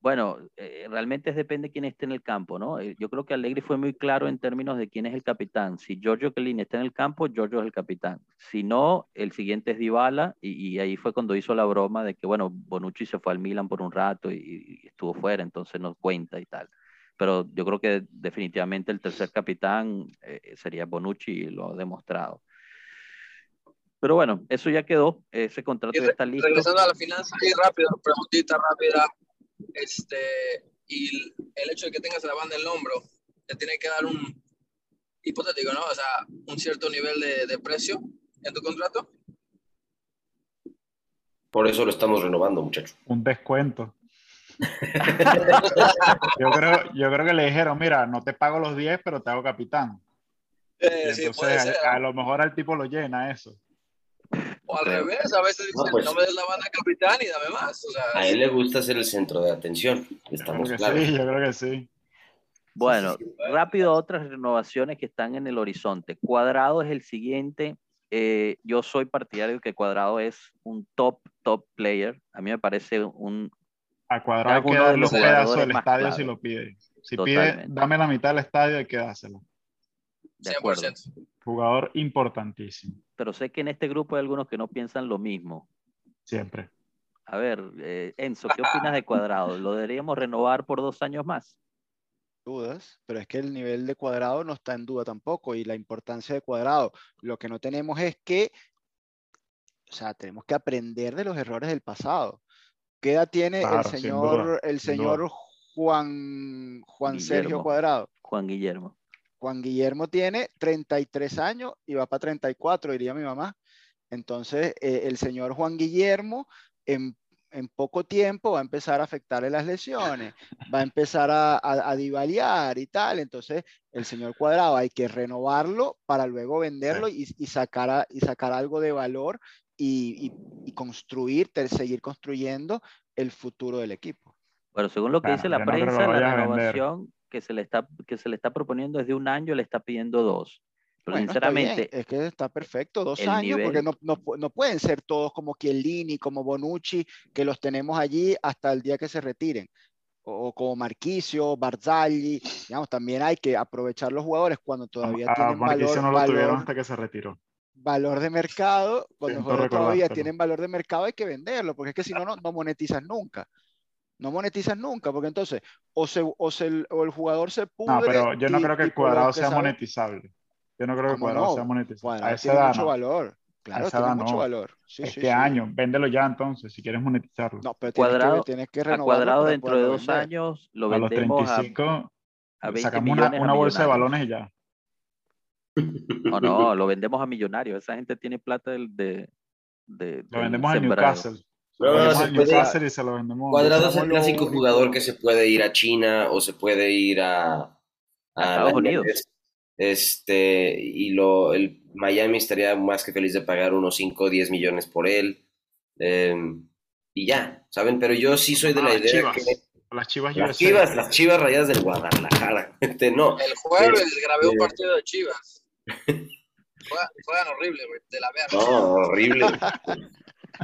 Speaker 2: Bueno, eh, realmente depende de quién esté en el campo, ¿no? Eh, yo creo que Allegri fue muy claro en términos de quién es el capitán. Si Giorgio Chiellini está en el campo, Giorgio es el capitán. Si no, el siguiente es Dybala y, y, ahí fue cuando hizo la broma de que, bueno, Bonucci se fue al Milan por un rato y, y estuvo fuera, entonces no cuenta y tal pero yo creo que definitivamente el tercer capitán eh, sería Bonucci y lo ha demostrado. Pero bueno, eso ya quedó, ese contrato
Speaker 5: y
Speaker 2: ya está listo.
Speaker 5: Regresando a la finanza, y rápido, preguntita rápida, este, y el hecho de que tengas la banda en el hombro, te tiene que dar un, hipotético, ¿no? O sea, un cierto nivel de, de precio en tu contrato.
Speaker 1: Por eso lo estamos renovando, muchachos.
Speaker 4: Un descuento. Yo, creo, yo creo que le dijeron, mira, no te pago los 10, pero te hago capitán.
Speaker 5: Eh, sí,
Speaker 4: Entonces,
Speaker 5: ser.
Speaker 4: a, a lo mejor al tipo lo llena eso.
Speaker 5: O al revés, a veces dicen,
Speaker 1: No, pues-
Speaker 5: no me des la banda capitán y dame más. O sea,
Speaker 1: A él le gusta ser el centro de atención,
Speaker 4: Yo creo
Speaker 1: estamos
Speaker 4: que
Speaker 1: claros.
Speaker 4: sí, yo creo que sí.
Speaker 2: Bueno,
Speaker 1: sí,
Speaker 2: rápido otras renovaciones que están en el horizonte. Cuadrado es el siguiente. Eh, yo soy partidario de que Cuadrado es un top, top player. A mí me parece un...
Speaker 4: A cuadrado hay que
Speaker 2: uno de
Speaker 4: darle
Speaker 2: los
Speaker 4: un pedazo del estadio
Speaker 2: clave.
Speaker 4: si lo pide. Si
Speaker 2: Totalmente.
Speaker 4: pide, dame la mitad del estadio, hay que dárselo.
Speaker 2: De acuerdo.
Speaker 5: 100%.
Speaker 4: Jugador importantísimo,
Speaker 2: Pero sé que en este grupo hay algunos que no piensan lo mismo.
Speaker 4: siempre.
Speaker 2: A ver, eh, Enzo, ¿qué opinas de Cuadrado? ¿Lo deberíamos renovar por dos años más?
Speaker 3: dudas, pero es que el nivel de cuadrado no está en duda tampoco y la importancia de cuadrado. Lo que no tenemos es que, o sea, tenemos que aprender de los errores del pasado. ¿Qué edad tiene
Speaker 4: Claro,
Speaker 3: el señor,
Speaker 4: duda,
Speaker 3: el señor. Juan, Juan Sergio
Speaker 2: Guillermo.
Speaker 3: Cuadrado?
Speaker 2: Juan Guillermo.
Speaker 3: Juan Guillermo tiene 33 años y va para 34, diría mi mamá. Entonces, eh, el señor Juan Guillermo en, en poco tiempo va a empezar a afectarle las lesiones, va a empezar a, a, a divaliar y tal. Entonces, el señor Cuadrado hay que renovarlo para luego venderlo y, y sacar, a- y sacar algo de valor y, y- y seguir construyendo el futuro del equipo.
Speaker 2: Bueno, según lo que
Speaker 4: Bueno,
Speaker 2: dice la
Speaker 4: no
Speaker 2: prensa, la
Speaker 4: a
Speaker 2: renovación que se, le está, que se le está proponiendo es de un año, le está pidiendo dos. Pero
Speaker 3: Bueno, está
Speaker 2: sinceramente,
Speaker 3: es que está perfecto, dos años, porque
Speaker 2: nivel-
Speaker 3: no, no pu- no pueden ser todos como Chiellini, como Bonucci, que los tenemos allí hasta el día que se retiren. O, o como Marquicio, Barzagli, digamos, también hay que aprovechar los jugadores cuando todavía
Speaker 4: A
Speaker 3: tienen
Speaker 4: Marquisio
Speaker 3: valor,
Speaker 4: no lo tuvieron
Speaker 3: valor,
Speaker 4: hasta que se retiró.
Speaker 3: Valor de mercado, cuando los jugadores todavía tienen valor de mercado hay que venderlo, porque es que si no, no, no monetizas nunca. No monetizas nunca, porque entonces o, se, o, se- o el jugador se pudre.
Speaker 4: No, pero yo no
Speaker 3: y-
Speaker 4: creo que el cuadrado sea
Speaker 3: sabe-
Speaker 4: monetizable. Yo no creo que el
Speaker 3: ¿Cómo
Speaker 4: cuadrado
Speaker 3: no?
Speaker 4: sea monetizable.
Speaker 3: Cuadrado
Speaker 4: a esa
Speaker 3: tiene
Speaker 4: edad
Speaker 3: mucho
Speaker 4: no.
Speaker 3: valor. Claro,
Speaker 4: esa
Speaker 3: tiene
Speaker 4: edad
Speaker 3: mucho
Speaker 4: no.
Speaker 3: valor. Sí, sí,
Speaker 4: este
Speaker 3: sí.
Speaker 4: año, véndelo ya entonces, si quieres monetizarlo.
Speaker 3: No, pero tienes
Speaker 2: Cuadrado-
Speaker 3: que, tienes que
Speaker 2: a
Speaker 3: renovarlo
Speaker 2: cuadrado
Speaker 3: para
Speaker 2: dentro de dos
Speaker 3: vender.
Speaker 2: años lo
Speaker 4: a los
Speaker 2: vendemos a,
Speaker 4: 35
Speaker 2: a 20
Speaker 4: sacamos una,
Speaker 2: millones a
Speaker 4: una bolsa de balones y ya.
Speaker 2: O no, lo vendemos a millonarios. Esa gente tiene plata del, de, de-
Speaker 4: Lo vendemos en
Speaker 2: sembrado.
Speaker 4: Newcastle.
Speaker 1: No,
Speaker 4: lo vendemos
Speaker 1: se
Speaker 4: en
Speaker 1: puede-
Speaker 4: Newcastle y se lo vendemos.
Speaker 1: Cuadrado es el clásico jugador que se puede ir a China o se puede ir a, a
Speaker 2: Estados Unidos.
Speaker 1: Este, y lo, el Miami estaría más que feliz de pagar unos 5 o 10 millones por él. Eh, y ya, ¿saben? Pero yo sí soy de
Speaker 4: Ah,
Speaker 1: la idea
Speaker 4: Chivas.
Speaker 1: que
Speaker 4: Las Chivas
Speaker 1: las chivas, las chivas rayadas del Guadalajara. Este, no,
Speaker 5: El jueves grabé un
Speaker 1: eh,
Speaker 5: partido de Chivas. Juegan, juegan horrible, güey, de la verga.
Speaker 1: no, horrible.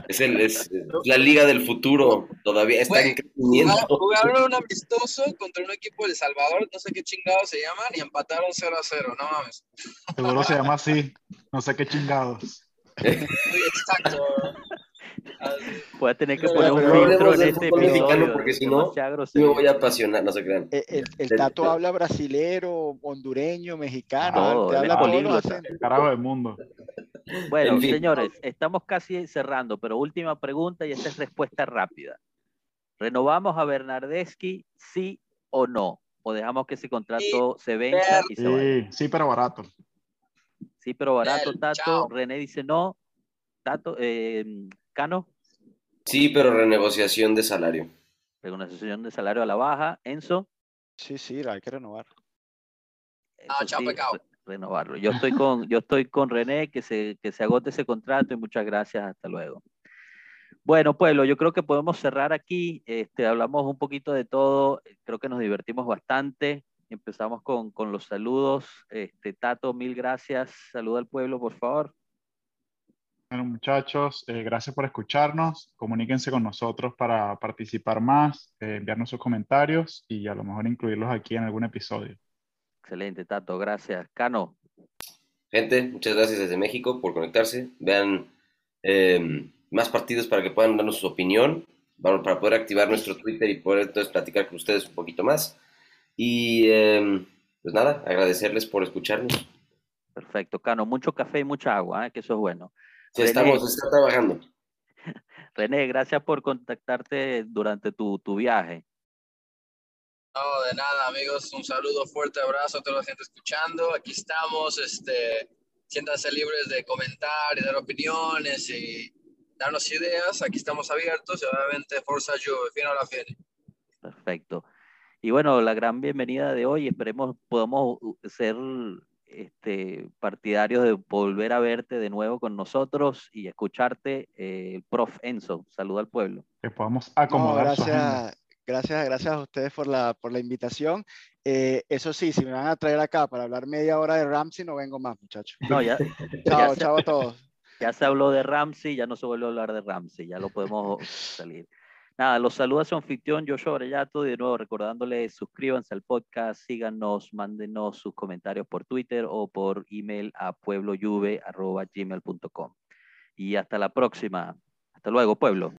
Speaker 1: Es, el, es la liga del futuro, todavía está en crecimiento.
Speaker 5: Jugaron un amistoso contra un equipo de El Salvador, no sé qué chingados se llaman, y empataron 0 a 0, no mames.
Speaker 4: Seguro se llama así. No sé qué chingados.
Speaker 5: Exacto.
Speaker 2: Voy a tener que poner un filtro en este episodio.
Speaker 1: porque si no,
Speaker 2: grosería.
Speaker 1: voy a apasionar, no se crean.
Speaker 3: El, el- Tato habla brasilero, hondureño, mexicano,
Speaker 2: Todo,
Speaker 3: te habla
Speaker 2: políglota.
Speaker 4: Carajo del mundo.
Speaker 2: Bueno,
Speaker 1: En fin.
Speaker 2: señores, estamos casi cerrando, pero última pregunta y esta es respuesta rápida. ¿Renovamos a Bernardeschi, sí o no? ¿O dejamos que ese contrato se venza y se vaya?
Speaker 4: Sí, sí, pero barato.
Speaker 2: Sí, pero barato, Tato.
Speaker 5: chao.
Speaker 2: René dice no. Tato, eh, Cano,
Speaker 1: Sí, pero renegociación de salario.
Speaker 2: renegociación de salario a la baja. Enzo,
Speaker 3: Sí, sí, hay que renovar.
Speaker 5: Ah,
Speaker 2: Enzo
Speaker 5: chao,
Speaker 2: sí,
Speaker 5: pecado.
Speaker 2: re- renovarlo. Yo estoy con, yo estoy con René, que se, que se agote ese contrato y muchas gracias, hasta luego. Bueno, pueblo, yo creo que podemos cerrar aquí. Este, hablamos un poquito de todo, creo que nos divertimos bastante. Empezamos con, con los saludos. Este, Tato, mil gracias. Saluda al pueblo, por favor.
Speaker 4: Bueno, muchachos, eh, gracias por escucharnos. Comuníquense con nosotros para participar más, eh, enviarnos sus comentarios y a lo mejor incluirlos aquí en algún episodio.
Speaker 2: Excelente, Tato, gracias. Cano,
Speaker 1: Gente, muchas gracias desde México por conectarse. Vean eh, más partidos para que puedan darnos su opinión, para, para poder activar nuestro Twitter y poder entonces platicar con ustedes un poquito más. Y eh, pues nada, agradecerles por escucharnos.
Speaker 2: perfecto. Cano, mucho café y mucha agua, ¿eh? que eso es bueno.
Speaker 1: Sí,
Speaker 2: René.
Speaker 1: estamos, está trabajando.
Speaker 2: René, gracias por contactarte durante tu, tu viaje.
Speaker 5: No, de nada, amigos. Un saludo, fuerte abrazo a toda la gente escuchando. Aquí estamos. Este, siéntanse libres de comentar y dar opiniones y darnos ideas. Aquí estamos abiertos y obviamente Forza Juve, fino a la fine.
Speaker 2: Perfecto. Y bueno, la gran bienvenida de hoy, esperemos podamos ser este, partidarios de volver a verte de nuevo con nosotros y escucharte, eh, prof Enzo. Saluda al pueblo.
Speaker 4: Que podamos acomodar.
Speaker 3: gracias, gracias, gracias a ustedes por la, por la invitación. Eh, eso sí, si me van a traer acá para hablar media hora de Ramsey, no vengo más, muchachos.
Speaker 2: No, ya,
Speaker 3: chao, chao a todos.
Speaker 2: Ya se habló de Ramsey, ya no se vuelve a hablar de Ramsey, ya lo podemos salir. Nada, los saluda su anfitrión Joshua Brellato y de nuevo recordándoles, suscríbanse al podcast, síganos, mándenos sus comentarios por Twitter o por email a puebloyuve.gmail.com. Y hasta la próxima. Hasta luego, pueblo.